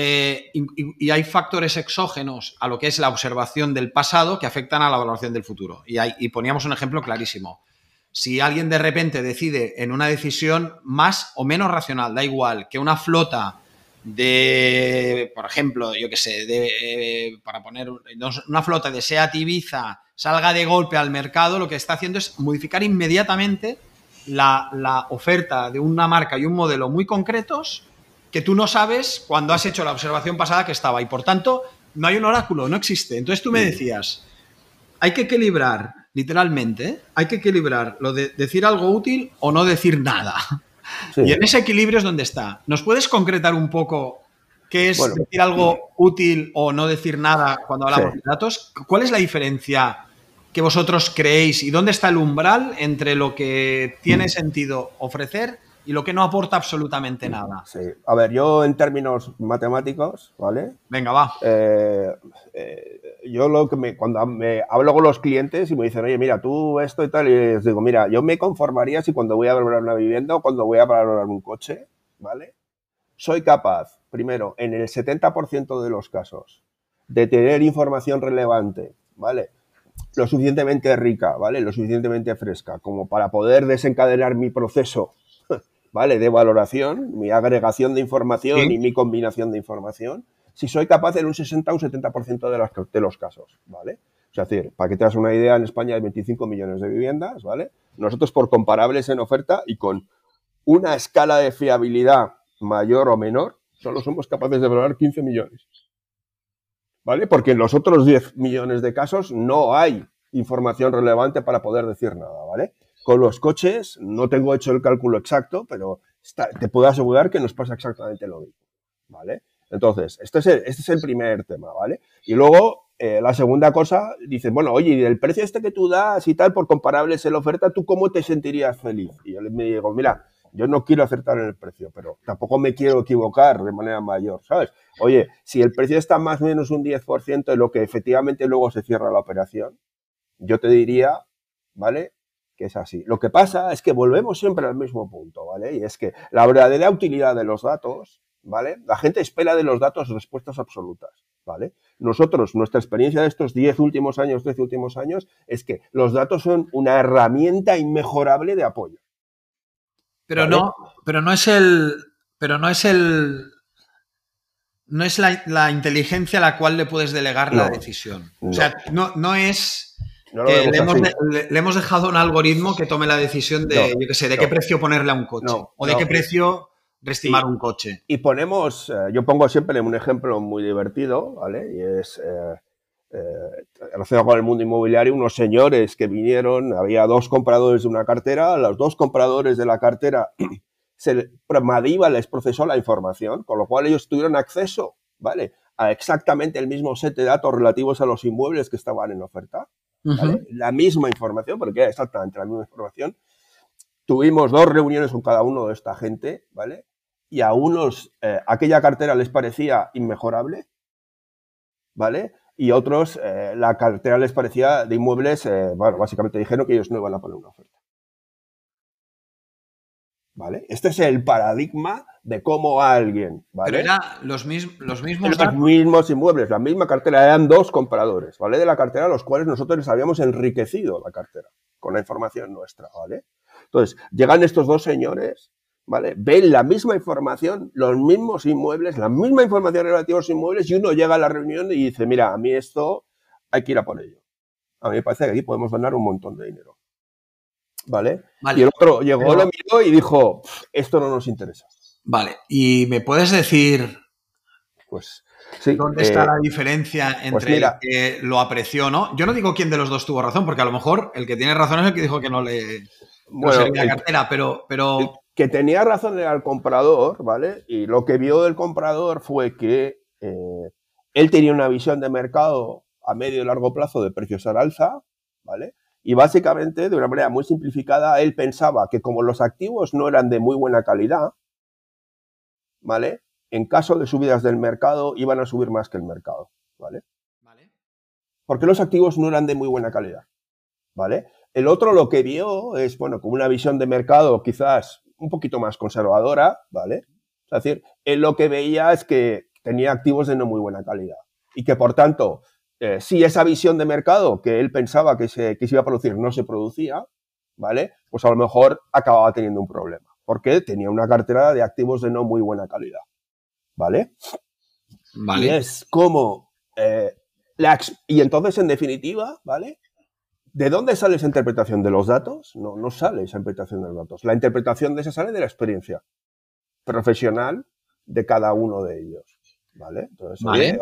Eh, y, hay factores exógenos a lo que es la observación del pasado que afectan a la valoración del futuro. Y, poníamos un ejemplo clarísimo. Si alguien de repente decide en una decisión más o menos racional, da igual, que una flota de, por ejemplo, yo qué sé, de, para poner una flota de SEAT Ibiza salga de golpe al mercado, lo que está haciendo es modificar inmediatamente la oferta de una marca y un modelo muy concretos que tú no sabes cuando has hecho la observación pasada que estaba y por tanto no hay un oráculo, no existe. Entonces tú me decías, hay que equilibrar, literalmente, hay que equilibrar lo de decir algo útil o no decir nada. Y en ese equilibrio es donde está. ¿Nos puedes concretar un poco qué es decir algo útil o no decir nada cuando hablamos de datos? ¿Cuál es la diferencia que vosotros creéis y dónde está el umbral entre lo que tiene mm. sentido ofrecer y lo que no aporta absolutamente nada. Sí, a ver, yo en términos matemáticos, ¿vale? Venga, va. Eh, eh, yo lo que me, cuando me hablo con los clientes y me dicen, oye, mira, tú esto y tal, y les digo, mira, yo me conformaría si cuando voy a valorar una vivienda o cuando voy a valorar un coche, ¿vale? Soy capaz, primero, en el 70% de los casos, de tener información relevante, ¿vale? Lo suficientemente rica, ¿vale? Lo suficientemente fresca, como para poder desencadenar mi proceso ¿vale? De valoración, mi agregación de información y mi combinación de información, si soy capaz en un 60 o un 70% de, las, de los casos, ¿vale? O sea, es decir, para que te hagas una idea, en España hay 25 millones de viviendas, ¿vale? Nosotros por comparables en oferta y con una escala de fiabilidad mayor o menor, solo somos capaces de valorar 15 millones. ¿vale? Porque en los otros 10 millones de casos no hay información relevante para poder decir nada, ¿vale? Con los coches no tengo hecho el cálculo exacto, pero te puedo asegurar que nos pasa exactamente lo mismo, ¿vale? Entonces, este es el, este es el primer tema, ¿vale? Y luego, eh, la segunda cosa, dices, bueno, oye, y del precio este que tú das y tal, por comparables en la oferta, ¿tú cómo te sentirías feliz? Y yo me digo, mira, yo no quiero acertar en el precio, pero tampoco me quiero equivocar de manera mayor, ¿sabes? Oye, si el precio está más o menos un 10% de lo que efectivamente luego se cierra la operación, yo te diría, ¿vale? Que es así. Lo que pasa es que volvemos siempre al mismo punto, ¿vale? Y es que la verdadera utilidad de los datos, ¿vale? La gente espera de los datos respuestas absolutas, ¿vale? Nosotros, nuestra experiencia de estos 10 últimos años, 13 últimos años, es que los datos son una herramienta inmejorable de apoyo. Pero no, pero no es el. Pero no es el. No es la, inteligencia a la cual le puedes delegar la decisión. O sea, no, no es. Le, hemos dejado un algoritmo que tome la decisión de, yo qué sé, de qué precio ponerle a un coche. o de qué precio reestimar un coche. Y ponemos, eh, yo pongo siempre un ejemplo muy divertido, ¿vale? Y es, eh, eh, relacionado con el mundo inmobiliario, unos señores que vinieron, había dos compradores de una cartera, los dos compradores de la cartera, se, Madiba les procesó la información, con lo cual ellos tuvieron acceso, ¿vale? A exactamente el mismo set de datos relativos a los inmuebles que estaban en oferta, La misma información, porque era exactamente la misma información. Tuvimos dos reuniones con cada uno de esta gente, ¿vale? Y a unos eh, aquella cartera les parecía inmejorable, ¿vale? y otros, eh, la cartera les parecía de inmuebles, eh, bueno, básicamente dijeron que ellos no iban a poner una oferta. ¿Vale? Este es el paradigma de cómo alguien, ¿vale? Pero eran los, los mismos... Los mismos inmuebles, la misma cartera, eran dos compradores, ¿vale? De la cartera a los cuales nosotros les habíamos enriquecido la cartera con la información nuestra, ¿vale? Entonces, llegan estos dos señores ¿vale? Ven la misma información, los mismos inmuebles, la misma información relativa a los inmuebles y uno llega a la reunión y dice, mira, a mí esto hay que ir a por ello. A mí me parece que aquí podemos ganar un montón de dinero. ¿Vale? Y el otro llegó, lo miró y dijo, esto no nos interesa. Vale, y me puedes decir, pues, ¿Dónde está eh, la diferencia pues entre el que lo apreció, no? Yo no digo quién de los dos tuvo razón, porque a lo mejor el que tiene razón es el que dijo que no le bueno, la cartera, pero, pero que tenía razón era el comprador, ¿vale? Y lo que vio del comprador fue que eh, él tenía una visión de mercado a medio y largo plazo de precios al alza, ¿vale? Y básicamente, de una manera muy simplificada, él pensaba que como los activos no eran de muy buena calidad, ¿vale? En caso de subidas del mercado, iban a subir más que el mercado, ¿vale? ¿Vale? Porque los activos no eran de muy buena calidad, ¿vale? El otro lo que vio es, bueno, como una visión de mercado quizás un poquito más conservadora, ¿vale? Es decir, él lo que veía es que tenía activos de no muy buena calidad y que por tanto, eh, si esa visión de mercado que él pensaba que se, que se iba a producir no se producía, ¿vale? Pues a lo mejor acababa teniendo un problema, porque tenía una cartera de activos de no muy buena calidad, ¿vale? Vale. Y es como, eh, y entonces en definitiva, ¿vale? ¿De dónde sale esa interpretación? ¿De los datos? No, no sale esa interpretación de los datos. La interpretación de esa sale de la experiencia profesional de cada uno de ellos. ¿Vale? Entonces,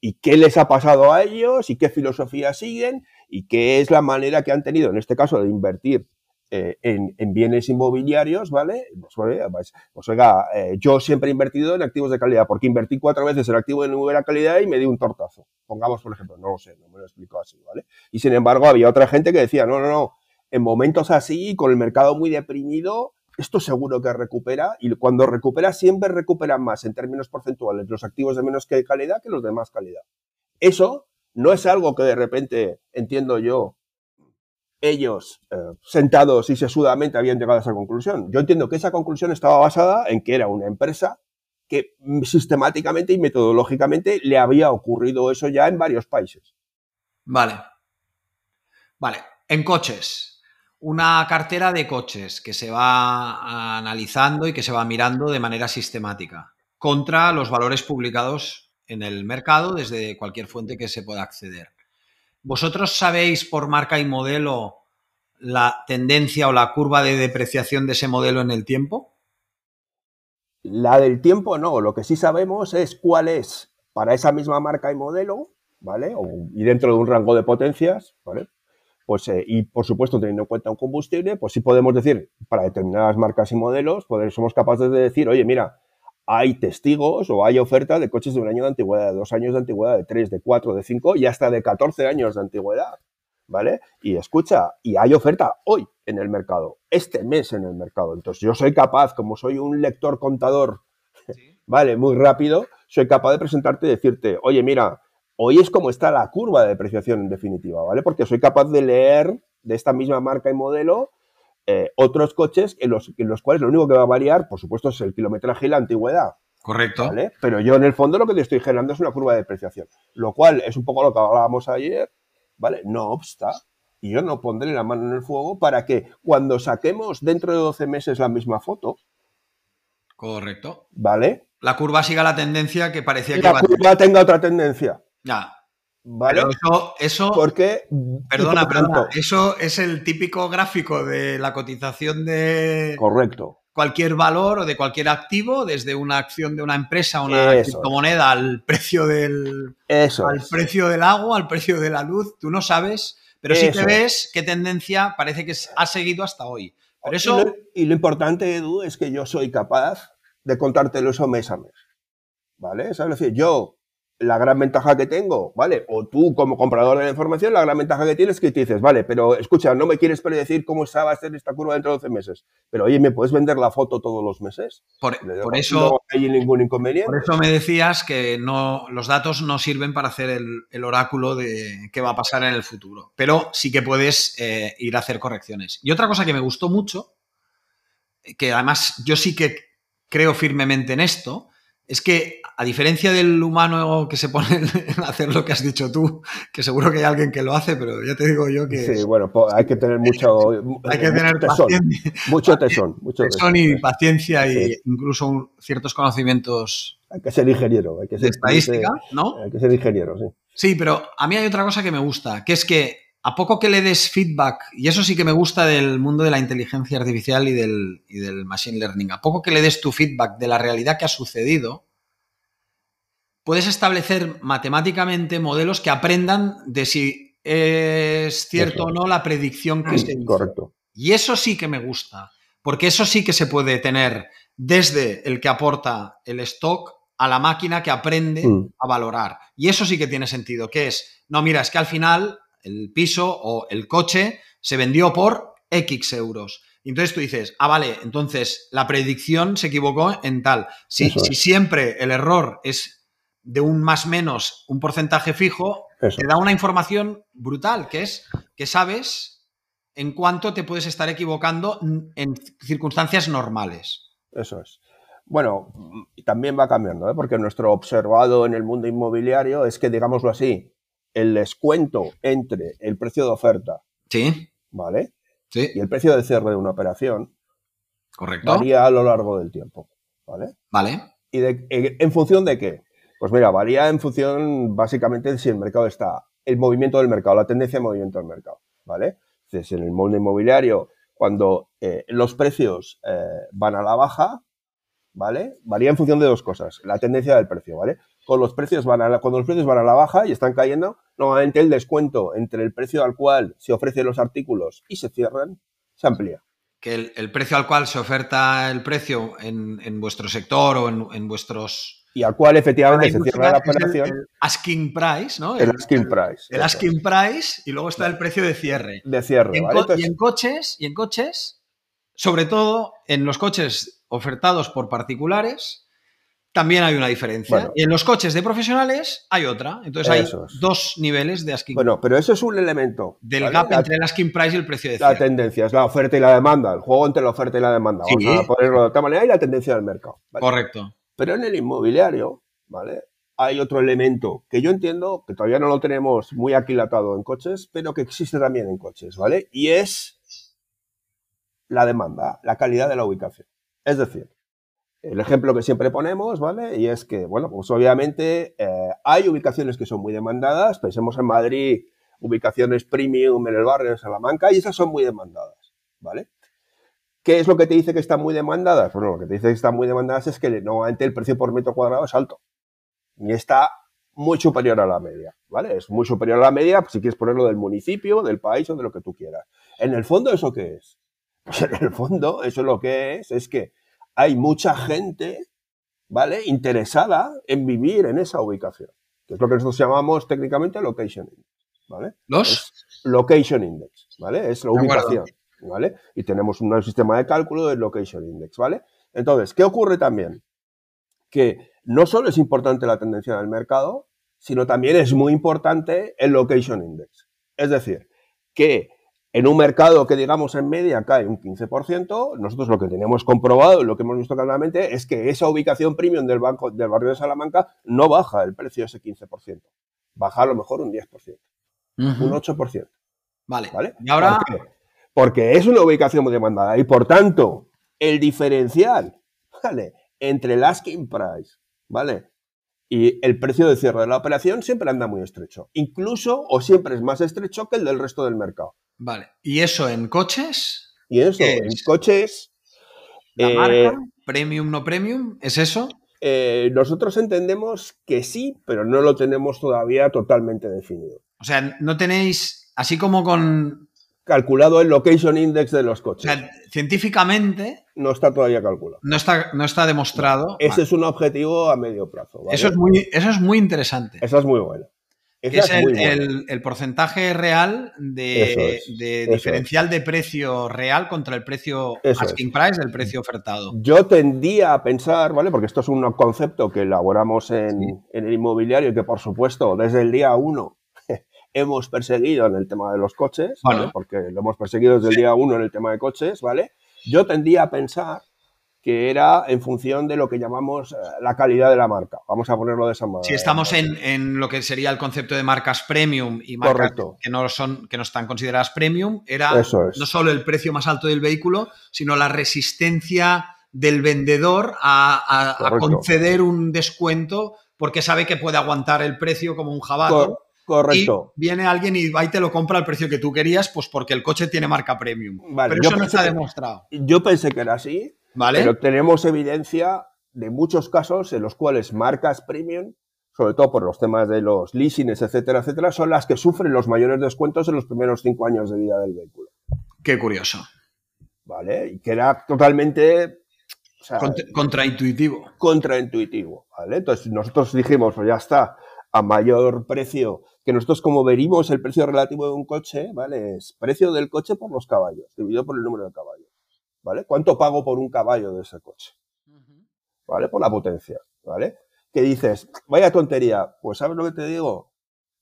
y, qué les ha pasado a ellos? ¿Y qué filosofía siguen? ¿Y qué es la manera que han tenido, en este caso, de invertir eh, en, bienes inmobiliarios, ¿vale? Pues, pues, pues oiga, eh, yo siempre he invertido en activos de calidad, porque invertí cuatro veces en activo de buena calidad y me di un tortazo. Pongamos, por ejemplo, no lo sé, no me lo explico así, ¿vale? Y sin embargo, había otra gente que decía, no, no, no, en momentos así, con el mercado muy deprimido, esto seguro que recupera y cuando recupera siempre recupera más en términos porcentuales los activos de menos calidad que los de más calidad. Eso no es algo que de repente, entiendo yo, ellos eh, sentados y sesudamente habían llegado a esa conclusión. Yo entiendo que esa conclusión estaba basada en que era una empresa que sistemáticamente y metodológicamente le había ocurrido eso ya en varios países. Vale. Vale. En coches. Una cartera de coches que se va analizando y que se va mirando de manera sistemática contra los valores publicados en el mercado desde cualquier fuente que se pueda acceder. ¿Vosotros sabéis por marca y modelo la tendencia o la curva de depreciación de ese modelo en el tiempo? La del tiempo no, lo que sí sabemos es cuál es para esa misma marca y modelo, ¿vale? y dentro de un rango de potencias, ¿vale? Pues, eh, y por supuesto, teniendo en cuenta un combustible, pues sí podemos decir, para determinadas marcas y modelos, pues somos capaces de decir, oye, mira, hay testigos o hay oferta de coches de un año de antigüedad, de dos años de antigüedad, de tres, de cuatro, de cinco y hasta de 14 años de antigüedad. ¿Vale? Y escucha, y hay oferta hoy en el mercado, este mes en el mercado. Entonces yo soy capaz, como soy un lector contador, ¿vale? Muy rápido, soy capaz de presentarte y decirte, oye, mira, hoy es como está la curva de depreciación en definitiva, ¿vale? Porque soy capaz de leer de esta misma marca y modelo eh, otros coches en los, en los cuales lo único que va a variar, por supuesto, es el kilometraje y la antigüedad. Correcto. Pero yo en el fondo lo que te estoy generando es una curva de depreciación, lo cual es un poco lo que hablábamos ayer, ¿vale? No obsta, y yo no pondré la mano en el fuego para que cuando saquemos dentro de 12 meses la misma foto. Correcto. ¿Vale? La curva siga la tendencia que parecía que la curva tenga otra tendencia. Ya. ¿Vale? eso, eso porque perdona, perdona, eso es el típico gráfico de la cotización de correcto cualquier valor o de cualquier activo, desde una acción de una empresa, una criptomoneda, al precio del al precio del agua, al precio de la luz, tú no sabes, pero sí te ves qué tendencia parece que ha seguido hasta hoy. Pero eso... y, lo, y lo importante, Edu, es que yo soy capaz de contártelo eso mes a mes. ¿Vale? ¿Sabes? decir, yo la gran ventaja que tengo, ¿vale? O tú como comprador de la información, la gran ventaja que tienes es que te dices, vale, pero escucha, no me quieres predecir cómo va a hacer esta curva dentro de 12 meses. Pero oye, ¿me puedes vender la foto todos los meses? Por, eso... No hay ningún inconveniente. Por eso me decías que no, los datos no sirven para hacer el, oráculo de qué va a pasar en el futuro. Pero sí que puedes eh, ir a hacer correcciones. Y otra cosa que me gustó mucho, que además yo sí que creo firmemente en esto, es que, a diferencia del humano que se pone a hacer lo que has dicho tú, que seguro que hay alguien que lo hace, pero ya te digo yo que... Sí, bueno, hay que tener mucho... hay que tener tesón, mucho tesón. Mucho tesón y paciencia e incluso ciertos conocimientos... Hay que ser ingeniero. Hay que ser, de estadística, ¿no? Hay que ser ingeniero, sí. Sí, pero a mí hay otra cosa que me gusta, que es que a poco que le des feedback, y eso sí que me gusta del mundo de la inteligencia artificial y del, del machine learning, a poco que le des tu feedback de la realidad que ha sucedido, puedes establecer matemáticamente modelos que aprendan de si es cierto o no la predicción que se hizo. Correcto. Y eso sí que me gusta, porque eso sí que se puede tener desde el que aporta el stock a la máquina que aprende mm. a valorar. Y eso sí que tiene sentido, que es, no, mira, es que al final el piso o el coche se vendió por X euros. Y entonces tú dices, ah, vale, entonces la predicción se equivocó en tal. Si, si siempre el error es de un más menos un porcentaje fijo, te da una información brutal, que es que sabes en cuánto te puedes estar equivocando en circunstancias normales. Eso es. Bueno, también va cambiando, ¿eh? porque nuestro observado en el mundo inmobiliario es que, digámoslo así, el descuento entre el precio de oferta. Sí. ¿Vale? Sí. Y el precio de cierre de una operación. Correcto. Varía a lo largo del tiempo. ¿Vale? Vale. ¿Y en función de qué? Pues mira, varía en función básicamente de si el mercado está, el movimiento del mercado, la tendencia de movimiento del mercado. ¿Vale? Entonces, en el mundo inmobiliario, cuando eh, los precios eh, van a la baja, ¿vale? Varía en función de dos cosas. La tendencia del precio, ¿vale? Con los precios van a cuando los precios van a la baja y están cayendo, normalmente el descuento entre el precio al cual se ofrecen los artículos y se cierran se amplía. Que el, precio al cual se oferta el precio en, vuestro sector o en, vuestros y al cual efectivamente se cierra la operación. El, asking price, ¿no? El, asking price. El, asking price y luego está el precio de cierre. De cierre, y ¿vale? y en coches, y en coches, sobre todo en los coches ofertados por particulares, también hay una diferencia. y en los coches de profesionales hay otra. Entonces hay dos niveles de asking. Bueno, pero eso es un elemento. Del gap entre el asking price y el precio de La tendencia es la oferta y la demanda, el juego entre la oferta y la demanda. Vamos a ponerlo de otra manera y la tendencia del mercado. Correcto. Pero en el inmobiliario, ¿vale? Hay otro elemento que yo entiendo que todavía no lo tenemos muy aquilatado en coches, pero que existe también en coches, ¿vale? Y es la demanda, la calidad de la ubicación. Es decir, el ejemplo que siempre ponemos, ¿vale? Y es que, bueno, pues obviamente eh, hay ubicaciones que son muy demandadas, pensemos en Madrid, ubicaciones premium en el barrio de Salamanca, y esas son muy demandadas, ¿vale? ¿Qué es lo que te dice que están muy demandadas? Bueno, lo que te dice que están muy demandadas es que normalmente el precio por metro cuadrado es alto. Y está muy superior a la media, ¿vale? Es muy superior a la media si quieres ponerlo del municipio, del país o de lo que tú quieras. En el fondo, ¿eso qué es? Pues en el fondo, eso lo que es, es que hay mucha gente, ¿vale? Interesada en vivir en esa ubicación, que es lo que nosotros llamamos técnicamente location index, ¿vale? ¿Los? location index, ¿vale? Es la ubicación, ¿vale? Y tenemos un sistema de cálculo del location index, ¿vale? Entonces, ¿qué ocurre también? Que no solo es importante la tendencia del mercado, sino también es muy importante el location index. Es decir, que en un mercado que digamos en media cae un 15%, nosotros lo que tenemos comprobado lo que hemos visto claramente es que esa ubicación premium del, banco, del barrio de Salamanca no baja el precio de ese 15%, baja a lo mejor un 10%, un 8%. Vale. ¿vale? Y ahora... ¿Por qué? Porque es una ubicación muy demandada y por tanto el diferencial, ¿vale? Entre el asking price, ¿vale? Y el precio de cierre de la operación siempre anda muy estrecho. Incluso o siempre es más estrecho que el del resto del mercado. Vale. ¿Y eso en coches? Y eso, ¿Qué en es? coches, ¿La Eh, marca? ¿Premium, no premium? ¿Es eso? eh, nosotros entendemos que sí, pero no lo tenemos todavía totalmente definido. O sea, no tenéis, así como con... Calculado el location index de los O coches. sea, científicamente no está todavía calculado. no está, no está demostrado. Ese Vale. es un objetivo a medio plazo. ¿vale? Eso, es muy, eso es muy interesante. Esa es muy buena. Que es el, el- el porcentaje real de, es, de diferencial de precio real contra el precio Eso asking price del precio ofertado. Yo tendía a pensar, ¿vale? Porque esto es un concepto que elaboramos en, Sí. en el inmobiliario y que, por supuesto, desde el día uno hemos perseguido en el tema de los coches. Porque lo hemos perseguido desde el día uno en el tema de coches, ¿vale? Yo tendía a pensar que era en función de lo que llamamos eh, la calidad de la marca. Vamos a ponerlo de esa manera. Si estamos en, en lo que sería el concepto de marcas premium y marcas Correcto. que no son, que no están consideradas premium, era es. no solo el precio más alto del vehículo, sino la resistencia del vendedor a, a- a Correcto. conceder un descuento porque sabe que puede aguantar el precio como un jabato. Cor- correcto. Y viene alguien y va y te lo compra al precio que tú querías, pues porque el coche tiene marca premium. Vale, Pero eso no está que- demostrado. Yo pensé que era así, ¿Vale? Pero tenemos evidencia de muchos casos en los cuales marcas premium, sobre todo por los temas de los leasings, etcétera, etcétera, son las que sufren los mayores descuentos en los primeros cinco años de vida del vehículo. Qué curioso. ¿Vale? Y que era totalmente o sea, Cont- contraintuitivo. contraintuitivo. ¿Vale? Entonces nosotros dijimos, pues ya está, a mayor precio, que nosotros como verimos el precio relativo de un coche, ¿vale? Es precio del coche por los caballos, dividido por el número de caballos. ¿Vale? ¿Cuánto pago por un caballo de ese coche? ¿vale? Por la potencia, ¿vale? Que dices, vaya tontería, pues ¿sabes lo que te digo?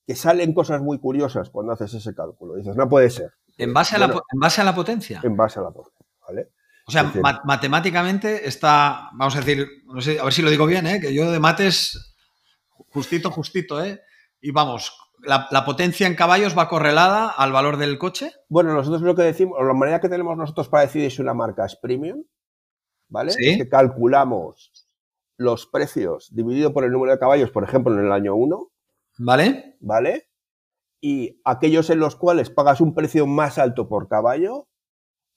Que salen cosas muy curiosas cuando haces ese cálculo. Dices, no puede ser, En base, a la, en base a la potencia. en base a la potencia, ¿vale? O sea, Es decir- ma- matemáticamente está, vamos a decir, no sé, a ver si lo digo bien, ¿eh? que yo de mates, justito, justito, ¿eh? Y vamos, la, la potencia en caballos va correlada al valor del coche. Bueno, nosotros lo que decimos, la manera que tenemos nosotros para decidir si una marca es premium, ¿vale? Sí. Es que calculamos los precios dividido por el número de caballos, por ejemplo, en el año 1, ¿Vale? ¿vale? Y aquellos en los cuales pagas un precio más alto por caballo,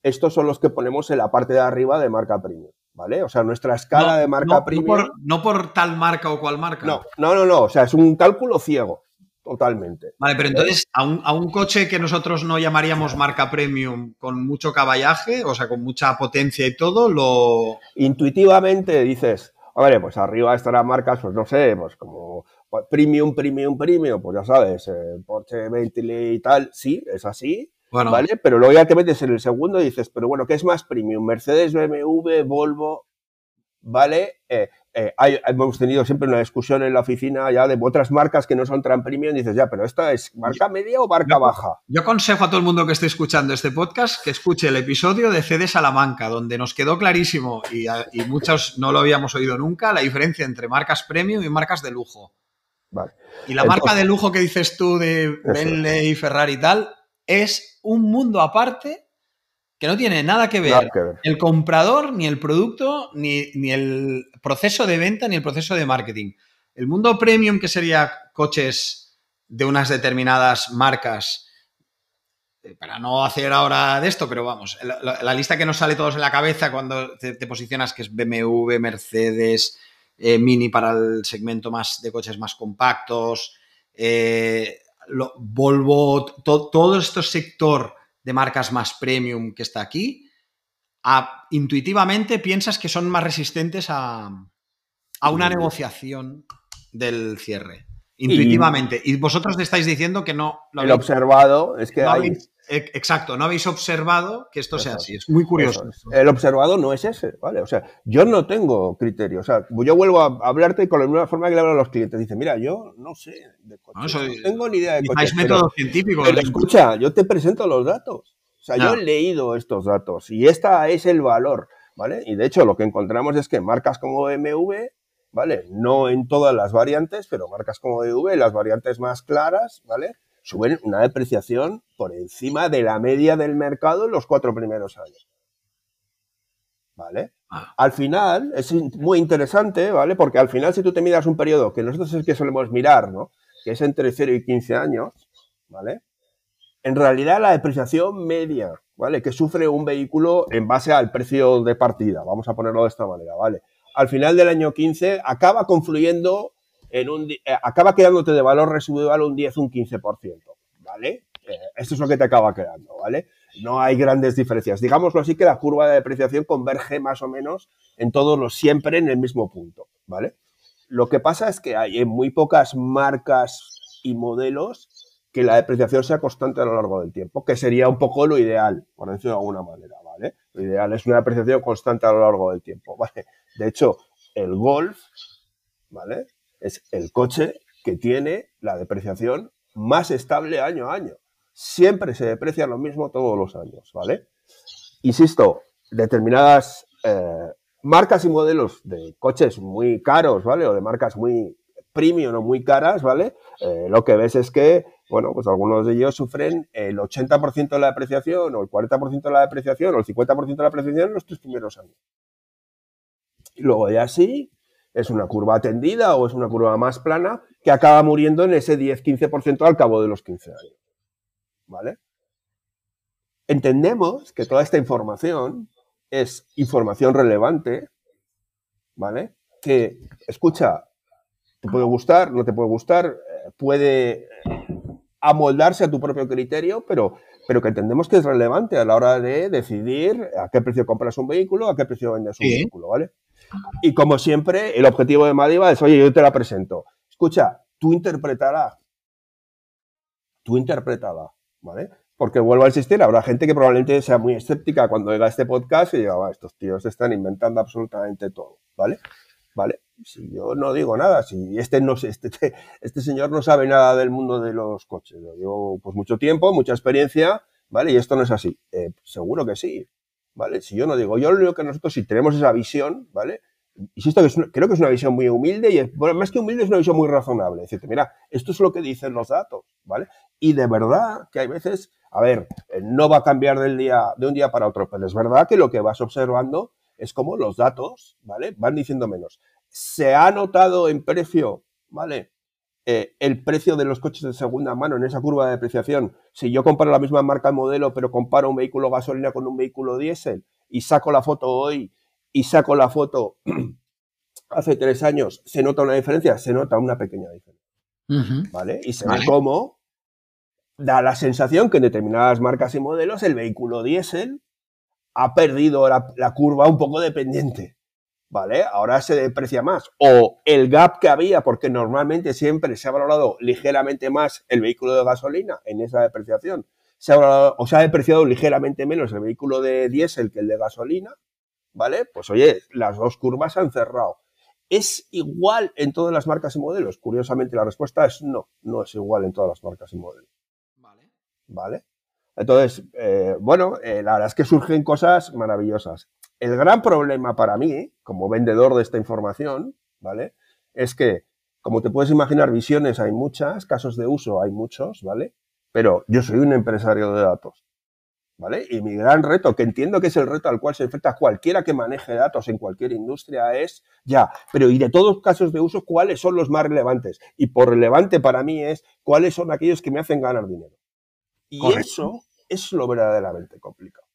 estos son los que ponemos en la parte de arriba de marca premium, ¿vale? O sea, nuestra escala No, de marca no- no premium. por, no por tal marca o cual marca. No, no, no, no, o sea, es un cálculo ciego, totalmente. Vale, pero entonces, a un, a un coche que nosotros no llamaríamos marca premium con mucho caballaje, o sea, con mucha potencia y todo, lo. Intuitivamente dices, a ver, pues arriba estarán marcas, pues no sé, pues como pues, premium, premium, premium, pues ya sabes, eh, Porsche, Bentley y tal, sí, es así, Bueno, ¿vale? Pero luego ya te metes en el segundo y dices, pero bueno, ¿qué es más premium? Mercedes, BMW, Volvo, ¿vale? Eh, eh, hay- hemos tenido siempre una discusión en la oficina ya de otras marcas que no son tan premium, dices, ya, pero ¿esta es marca media o marca Yo- baja? Yo aconsejo a todo el mundo que esté escuchando este podcast que escuche el episodio de CD Salamanca, donde nos quedó clarísimo, y, a- y muchos no lo habíamos oído nunca, la diferencia entre marcas premium y marcas de lujo. Vale. Y la Entonces- marca de lujo que dices tú de Bentley, Ferrari y tal, es un mundo aparte que no tiene nada que ver Nada que ver. el comprador, ni el producto, ni, ni el proceso de venta, ni el proceso de marketing. El mundo premium, que sería coches de unas determinadas marcas, eh, para no hacer ahora de esto, pero vamos, la, lista que nos sale todos en la cabeza cuando te, te posicionas, que es BMW, Mercedes, eh, Mini para el segmento más de coches más compactos, eh, Volvo, todo este sector de marcas más premium que está aquí, intuitivamente piensas que son más resistentes a, a una negociación del cierre. Intuitivamente. Y, vosotros estáis diciendo que no lo El observado es que hay... exacto, no habéis observado que esto sea así. Es muy curioso. El observado no es ese, ¿vale? O sea, yo no tengo criterio. O sea, yo vuelvo a hablarte con la misma forma que le hablo a los clientes. Dice, mira, yo no sé de coches. No, tengo ni idea de coches. métodos científicos. Pero escucha, yo te presento los datos. O sea, yo he leído estos datos y esta es el valor, ¿vale? Y de hecho lo que encontramos es que marcas como MV ¿vale? No en todas las variantes, pero marcas como DV, las variantes más claras, ¿vale? Suben una depreciación por encima de la media del mercado en los cuatro primeros años. ¿Vale? Ah. Al final, es muy interesante, ¿vale? Porque al final, si tú te miras un periodo que nosotros es que solemos mirar, ¿no? Que es entre 0 y 15 años, ¿vale? En realidad, la depreciación media, ¿vale? Que sufre un vehículo en base al precio de partida, vamos a ponerlo de esta manera, ¿vale? al final del año 15 acaba confluyendo eh, acaba quedándote de valor residual un 10, un 15%, ¿vale? Eh, esto es lo que te acaba quedando, ¿vale? No hay grandes diferencias. Digámoslo así que la curva de depreciación converge más o menos en todos los, siempre en el mismo punto, ¿vale? Lo que pasa es que hay muy pocas marcas y modelos que la depreciación sea constante a lo largo del tiempo, que sería un poco lo ideal, por decirlo de alguna manera, ¿vale? Lo ideal es una depreciación constante a lo largo del tiempo. De hecho, el Golf, ¿vale? Es el coche que tiene la depreciación más estable año a año. Siempre se deprecia lo mismo todos los años, ¿vale? Insisto, determinadas eh, marcas y modelos de coches muy caros, ¿vale? O de marcas muy premium o muy caras, ¿vale? Eh, lo que ves es que, bueno, pues algunos de ellos sufren el 80% de la depreciación o el 40% de la depreciación o el 50% de la depreciación en los tres primeros años. Y luego ya sí, es una curva tendida o es una curva más plana que acaba muriendo en ese 10-15% al cabo de los 15 años. ¿Vale? Entendemos que toda esta información es información relevante, ¿vale? Que, escucha, te puede gustar, no te puede gustar, eh, puede amoldarse a tu propio criterio, pero, pero que entendemos que es relevante a la hora de decidir a qué precio compras un vehículo, a qué precio vendes un vehículo, ¿vale? Y como siempre, el objetivo de Madiva es, oye, yo te la presento. Escucha, tú interpretarás. Tú interpretada, ¿vale? Porque vuelvo a insistir, habrá gente que probablemente sea muy escéptica cuando oiga este podcast y diga, va, estos tíos están inventando absolutamente todo, ¿vale? ¿Vale? Si yo no digo nada, si este, no, este, este señor no sabe nada del mundo de los coches, lo digo pues mucho tiempo, mucha experiencia, ¿vale? Y esto no es así. Eh, seguro que sí, ¿vale? Si yo no digo, yo lo que nosotros, si tenemos esa visión, ¿vale? Insisto que creo que es una visión muy humilde y, bueno, más que humilde, es una visión muy razonable. Decirte, mira, esto es lo que dicen los datos, ¿vale? Y de verdad que hay veces, a ver, eh, no va a cambiar del día, de un día para otro, pero es verdad que lo que vas observando es como los datos, ¿vale? Van diciendo menos. Se ha notado en precio, ¿vale? Eh, el precio de los coches de segunda mano en esa curva de depreciación, si yo comparo la misma marca y modelo, pero comparo un vehículo gasolina con un vehículo diésel y saco la foto hoy y saco la foto hace tres años, ¿se nota una diferencia? Se nota una pequeña diferencia. ¿Vale? Y se ve cómo da la sensación que en determinadas marcas y modelos el vehículo diésel ha perdido la curva un poco dependiente. ¿Vale? Ahora se deprecia más. O el gap que había, porque normalmente siempre se ha valorado ligeramente más el vehículo de gasolina en esa depreciación, se ha o se ha depreciado ligeramente menos el vehículo de diésel que el de gasolina, ¿vale? Pues oye, las dos curvas se han cerrado. ¿Es igual en todas las marcas y modelos? Curiosamente la respuesta es no, no es igual en todas las marcas y modelos. Vale. ¿Vale? Entonces, eh, bueno, eh, la verdad es que surgen cosas maravillosas. El gran problema para mí, como vendedor de esta información, ¿vale? Es que, como te puedes imaginar, visiones hay muchas, casos de uso hay muchos, ¿vale? Pero yo soy un empresario de datos, ¿vale? Y mi gran reto, que entiendo que es el reto al cual se enfrenta cualquiera que maneje datos en cualquier industria, es ya, pero y de todos los casos de uso, ¿cuáles son los más relevantes? Y por relevante para mí es cuáles son aquellos que me hacen ganar dinero. Y eso es lo verdaderamente complicado.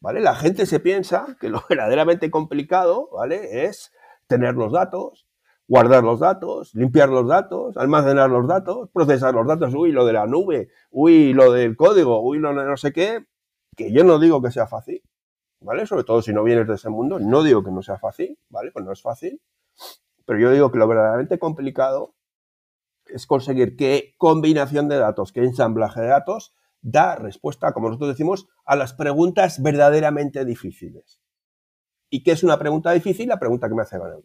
¿Vale? La gente se piensa que lo verdaderamente complicado, ¿vale? Es tener los datos, guardar los datos, limpiar los datos, almacenar los datos, procesar los datos, uy, lo de la nube, uy, lo del código, uy, lo de no sé qué, que yo no digo que sea fácil, ¿vale? Sobre todo si no vienes de ese mundo, no digo que no sea fácil, ¿vale? Pues no es fácil, pero yo digo que lo verdaderamente complicado es conseguir qué combinación de datos, qué ensamblaje de datos da respuesta, como nosotros decimos, a las preguntas verdaderamente difíciles. ¿Y qué es una pregunta difícil? La pregunta que me hace ganar.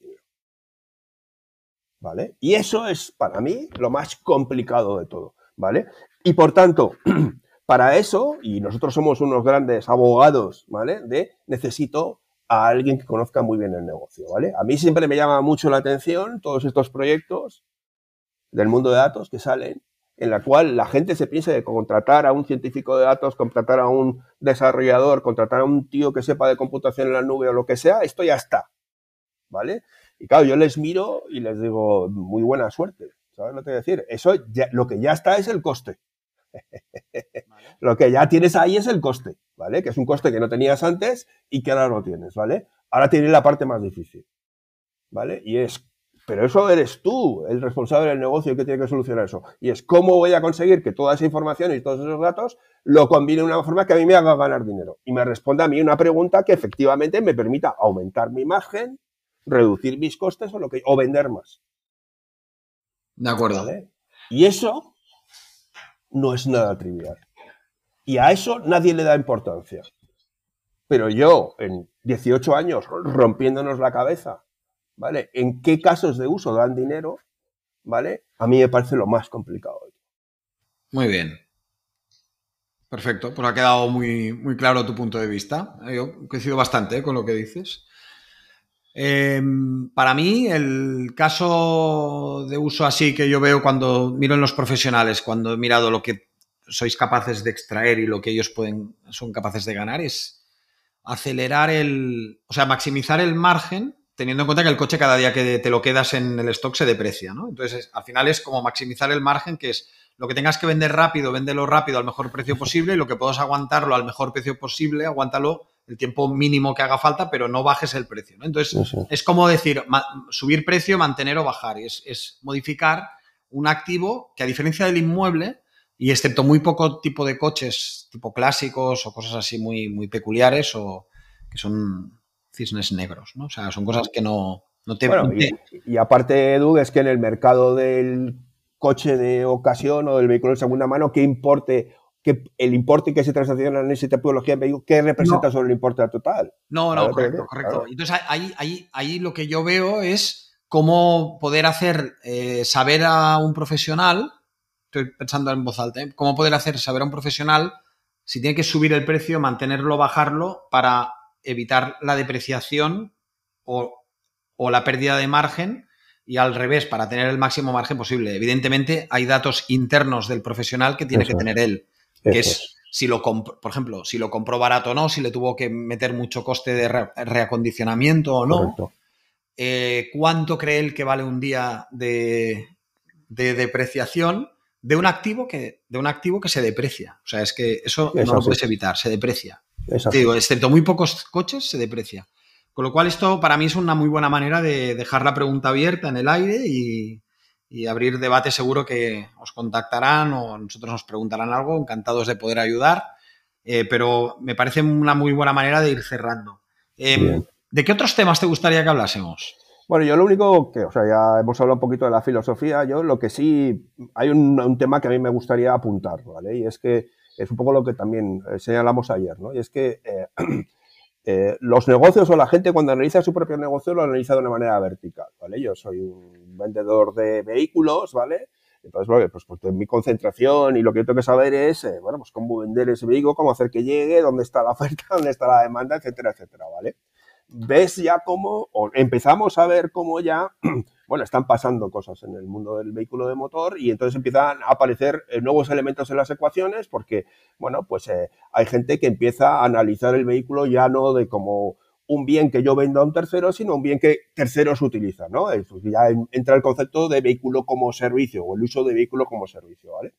¿Vale? Y eso es para mí lo más complicado de todo, ¿vale? Y por tanto, para eso, y nosotros somos unos grandes abogados, ¿vale? De necesito a alguien que conozca muy bien el negocio, ¿vale? A mí siempre me llama mucho la atención todos estos proyectos del mundo de datos que salen, en la cual la gente se piensa de contratar a un científico de datos, contratar a un desarrollador, contratar a un tío que sepa de computación en la nube o lo que sea, esto ya está, ¿vale? Y claro, yo les miro y les digo, muy buena suerte, ¿sabes lo que te decir? Eso, lo que ya está es el coste. lo que ya tienes ahí es el coste, ¿vale? Que es un coste que no tenías antes y que ahora lo tienes, ¿vale? Ahora tienes la parte más difícil, ¿vale? Y es pero eso eres tú, el responsable del negocio que tiene que solucionar eso. Y es cómo voy a conseguir que toda esa información y todos esos datos lo combine de una forma que a mí me haga ganar dinero. Y me responda a mí una pregunta que efectivamente me permita aumentar mi imagen, reducir mis costes o, lo que, o vender más. De acuerdo. Y eso no es nada trivial. Y a eso nadie le da importancia. Pero yo, en 18 años, rompiéndonos la cabeza ¿vale? ¿En qué casos de uso dan dinero? ¿Vale? A mí me parece lo más complicado. Muy bien. Perfecto, pues ha quedado muy, muy claro tu punto de vista. Yo coincido bastante ¿eh? con lo que dices. Em, para mí, el caso de uso así que yo veo cuando miro en los profesionales, cuando he mirado lo que sois capaces de extraer y lo que ellos pueden, son capaces de ganar, es acelerar el, o sea, maximizar el margen teniendo en cuenta que el coche cada día que te lo quedas en el stock se deprecia, ¿no? Entonces, al final es como maximizar el margen, que es lo que tengas que vender rápido, véndelo rápido al mejor precio posible y lo que puedas aguantarlo al mejor precio posible, aguántalo el tiempo mínimo que haga falta, pero no bajes el precio, ¿no? Entonces, es como decir, subir precio, mantener o bajar, es, es modificar un activo que a diferencia del inmueble, y excepto muy poco tipo de coches, tipo clásicos o cosas así muy, muy peculiares o que son cisnes negros, ¿no? O sea, son cosas que no, te... Bueno, y, aparte, Edu, es que en el mercado del coche de ocasión o del vehículo de segunda mano, ¿qué importe que el importe que se transacciona en esa tipología de vehículo, ¿qué representa sobre el importe total? No, no, correcto, correcto. Entonces ahí, ahí, ahí lo que yo veo es cómo poder hacer eh, saber a un profesional, estoy pensando en voz alta, ¿eh? cómo poder hacer saber a un profesional si tiene que subir el precio, mantenerlo, bajarlo para evitar la depreciación o, la pérdida de margen y al revés, para tener el máximo margen posible. Evidentemente, hay datos internos del profesional que tiene que tener él, que es, si lo por ejemplo, si lo compró barato o no, si le tuvo que meter mucho coste de reacondicionamiento o no. Eh, ¿Cuánto cree él que vale un día de, depreciación de un activo que de un activo que se deprecia? O sea, es que eso no lo puedes evitar, se deprecia digo, excepto muy pocos coches, se deprecia. Con lo cual, esto para mí es una muy buena manera de dejar la pregunta abierta en el aire y, abrir debate. Seguro que os contactarán o nosotros nos preguntarán algo. Encantados de poder ayudar. Eh, pero me parece una muy buena manera de ir cerrando. Em, ¿De qué otros temas te gustaría que hablásemos? Bueno, yo lo único que, o sea, ya hemos hablado un poquito de la filosofía, yo lo que sí, hay un, un tema que a mí me gustaría apuntar, ¿vale? Y es que es un poco lo que también eh, señalamos ayer, ¿no? Y es que eh, eh, los negocios o la gente cuando analiza su propio negocio lo analiza de una manera vertical, ¿vale? Yo soy un vendedor de vehículos, ¿vale? Entonces, pues, pues mi concentración y lo que tengo que saber es, bueno, pues cómo vender ese vehículo, cómo hacer que llegue, dónde está la oferta, dónde está la demanda, etcétera, etcétera, ¿vale? Ves ya cómo, o empezamos a ver cómo ya bueno, están pasando cosas en el mundo del vehículo de motor y entonces empiezan a aparecer eh, nuevos elementos en las ecuaciones porque, bueno, pues eh, hay gente que empieza a analizar el vehículo ya no de como un bien que yo vendo a un tercero, sino un bien que terceros utilizan, ¿no? Ya entra el concepto de vehículo como servicio o el uso de vehículo como servicio, ¿vale?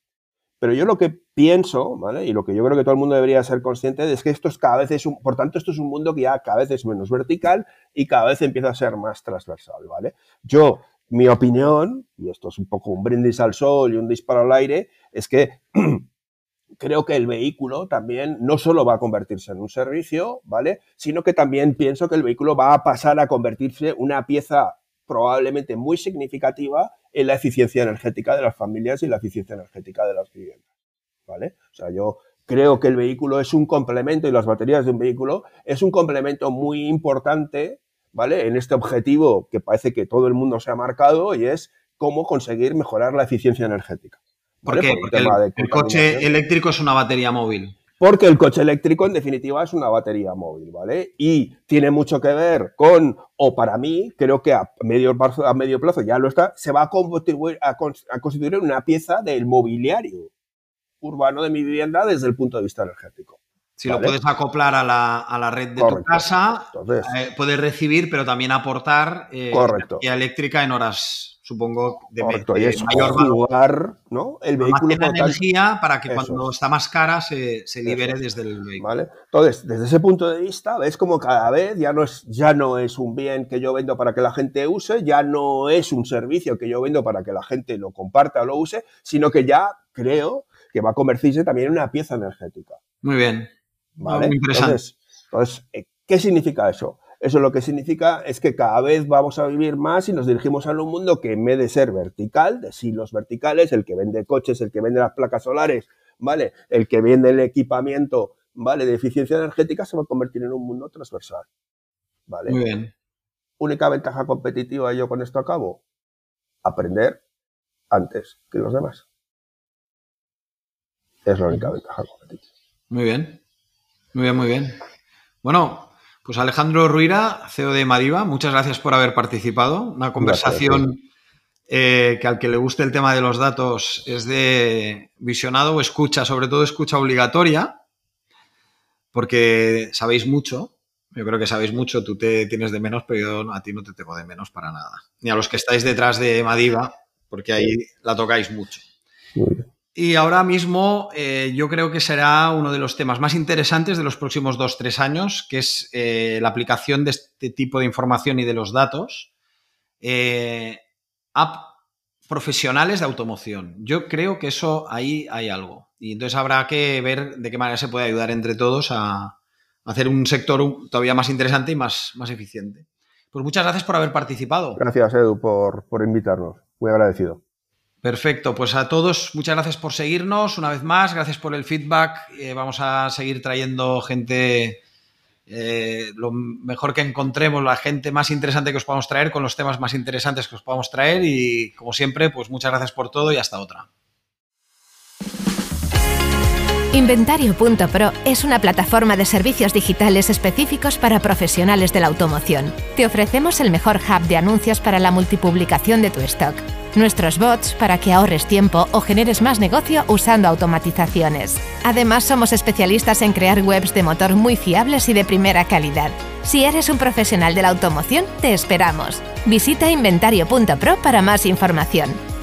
Pero yo lo que pienso, ¿vale? Y lo que yo creo que todo el mundo debería ser consciente es que esto es cada vez es un, por tanto, esto es un mundo que ya cada vez es menos vertical y cada vez empieza a ser más transversal, ¿vale? Yo mi opinión, y esto es un poco un brindis al sol y un disparo al aire, es que creo que el vehículo también no solo va a convertirse en un servicio, ¿vale? Sino que también pienso que el vehículo va a pasar a convertirse una pieza probablemente muy significativa en la eficiencia energética de las familias y la eficiencia energética de las viviendas, ¿vale? O sea, yo creo que el vehículo es un complemento y las baterías de un vehículo es un complemento muy importante, ¿vale? En este objetivo que parece que todo el mundo se ha marcado y es cómo conseguir mejorar la eficiencia energética. ¿Por qué? Porque el, coche eléctrico es una batería móvil. Porque el coche eléctrico, en definitiva, es una batería móvil, ¿vale? Y tiene mucho que ver con, o para mí, creo que a medio plazo, a medio plazo ya lo está, se va a constituir, a, constituir una pieza del mobiliario urbano de mi vivienda desde el punto de vista energético. Si lo puedes acoplar a la, red de tu casa, eh, puedes recibir, pero también aportar eh, energía eléctrica en horas supongo, de, mayor valor. ¿no? El vehículo. la energía para que cuando está más cara se, libere desde el vehículo. ¿Vale? Entonces, desde ese punto de vista, ves como cada vez ya no, es, ya no es un bien que yo vendo para que la gente use, ya no es un servicio que yo vendo para que la gente lo comparta o lo use, sino que ya creo que va a convertirse también en una pieza energética. Muy bien. ¿Vale? Muy interesante. entonces, eh, ¿qué significa eso? Eso lo que significa es que cada vez vamos a vivir más y nos dirigimos a un mundo que en vez de ser vertical, de silos verticales, el que vende coches, el que vende las placas solares, ¿vale? El que vende el equipamiento, ¿vale? De eficiencia energética se va a convertir en un mundo transversal, ¿vale? Muy bien. Única ventaja competitiva yo con esto acabo, aprender antes que los demás. Es la única ventaja competitiva. Muy bien. Muy bien, muy bien. Bueno, pues Alejandro Ruira, CEO de Madiva, muchas gracias por haber participado. Una conversación eh, que al que le guste el tema de los datos es de visionado o escucha, sobre todo escucha obligatoria, porque sabéis mucho. Yo creo que sabéis mucho, tú te tienes de menos, pero yo a ti no te tengo de menos para nada. Ni a los que estáis detrás de Madiva, porque ahí la tocáis mucho. Muy bien. Y ahora mismo eh, yo creo que será uno de los temas más interesantes de los próximos dos, tres años, que es eh, la aplicación de este tipo de información y de los datos eh, a profesionales de automoción. Yo creo que eso ahí hay algo. Y entonces habrá que ver de qué manera se puede ayudar entre todos a, hacer un sector todavía más interesante y más, más eficiente. Pues muchas gracias por haber participado. Gracias, Edu, por, por invitarnos. Muy agradecido. Perfecto, pues a todos muchas gracias por seguirnos una vez más, gracias por el feedback. Eh, vamos a seguir trayendo gente, eh, lo mejor que encontremos, la gente más interesante que os podamos traer, con los temas más interesantes que os podamos traer y como siempre, pues muchas gracias por todo y hasta otra. Inventario.pro es una plataforma de servicios digitales específicos para profesionales de la automoción. Te ofrecemos el mejor hub de anuncios para la multipublicación de tu stock nuestros bots para que ahorres tiempo o generes más negocio usando automatizaciones. Además, somos especialistas en crear webs de motor muy fiables y de primera calidad. Si eres un profesional de la automoción, te esperamos. Visita inventario.pro para más información.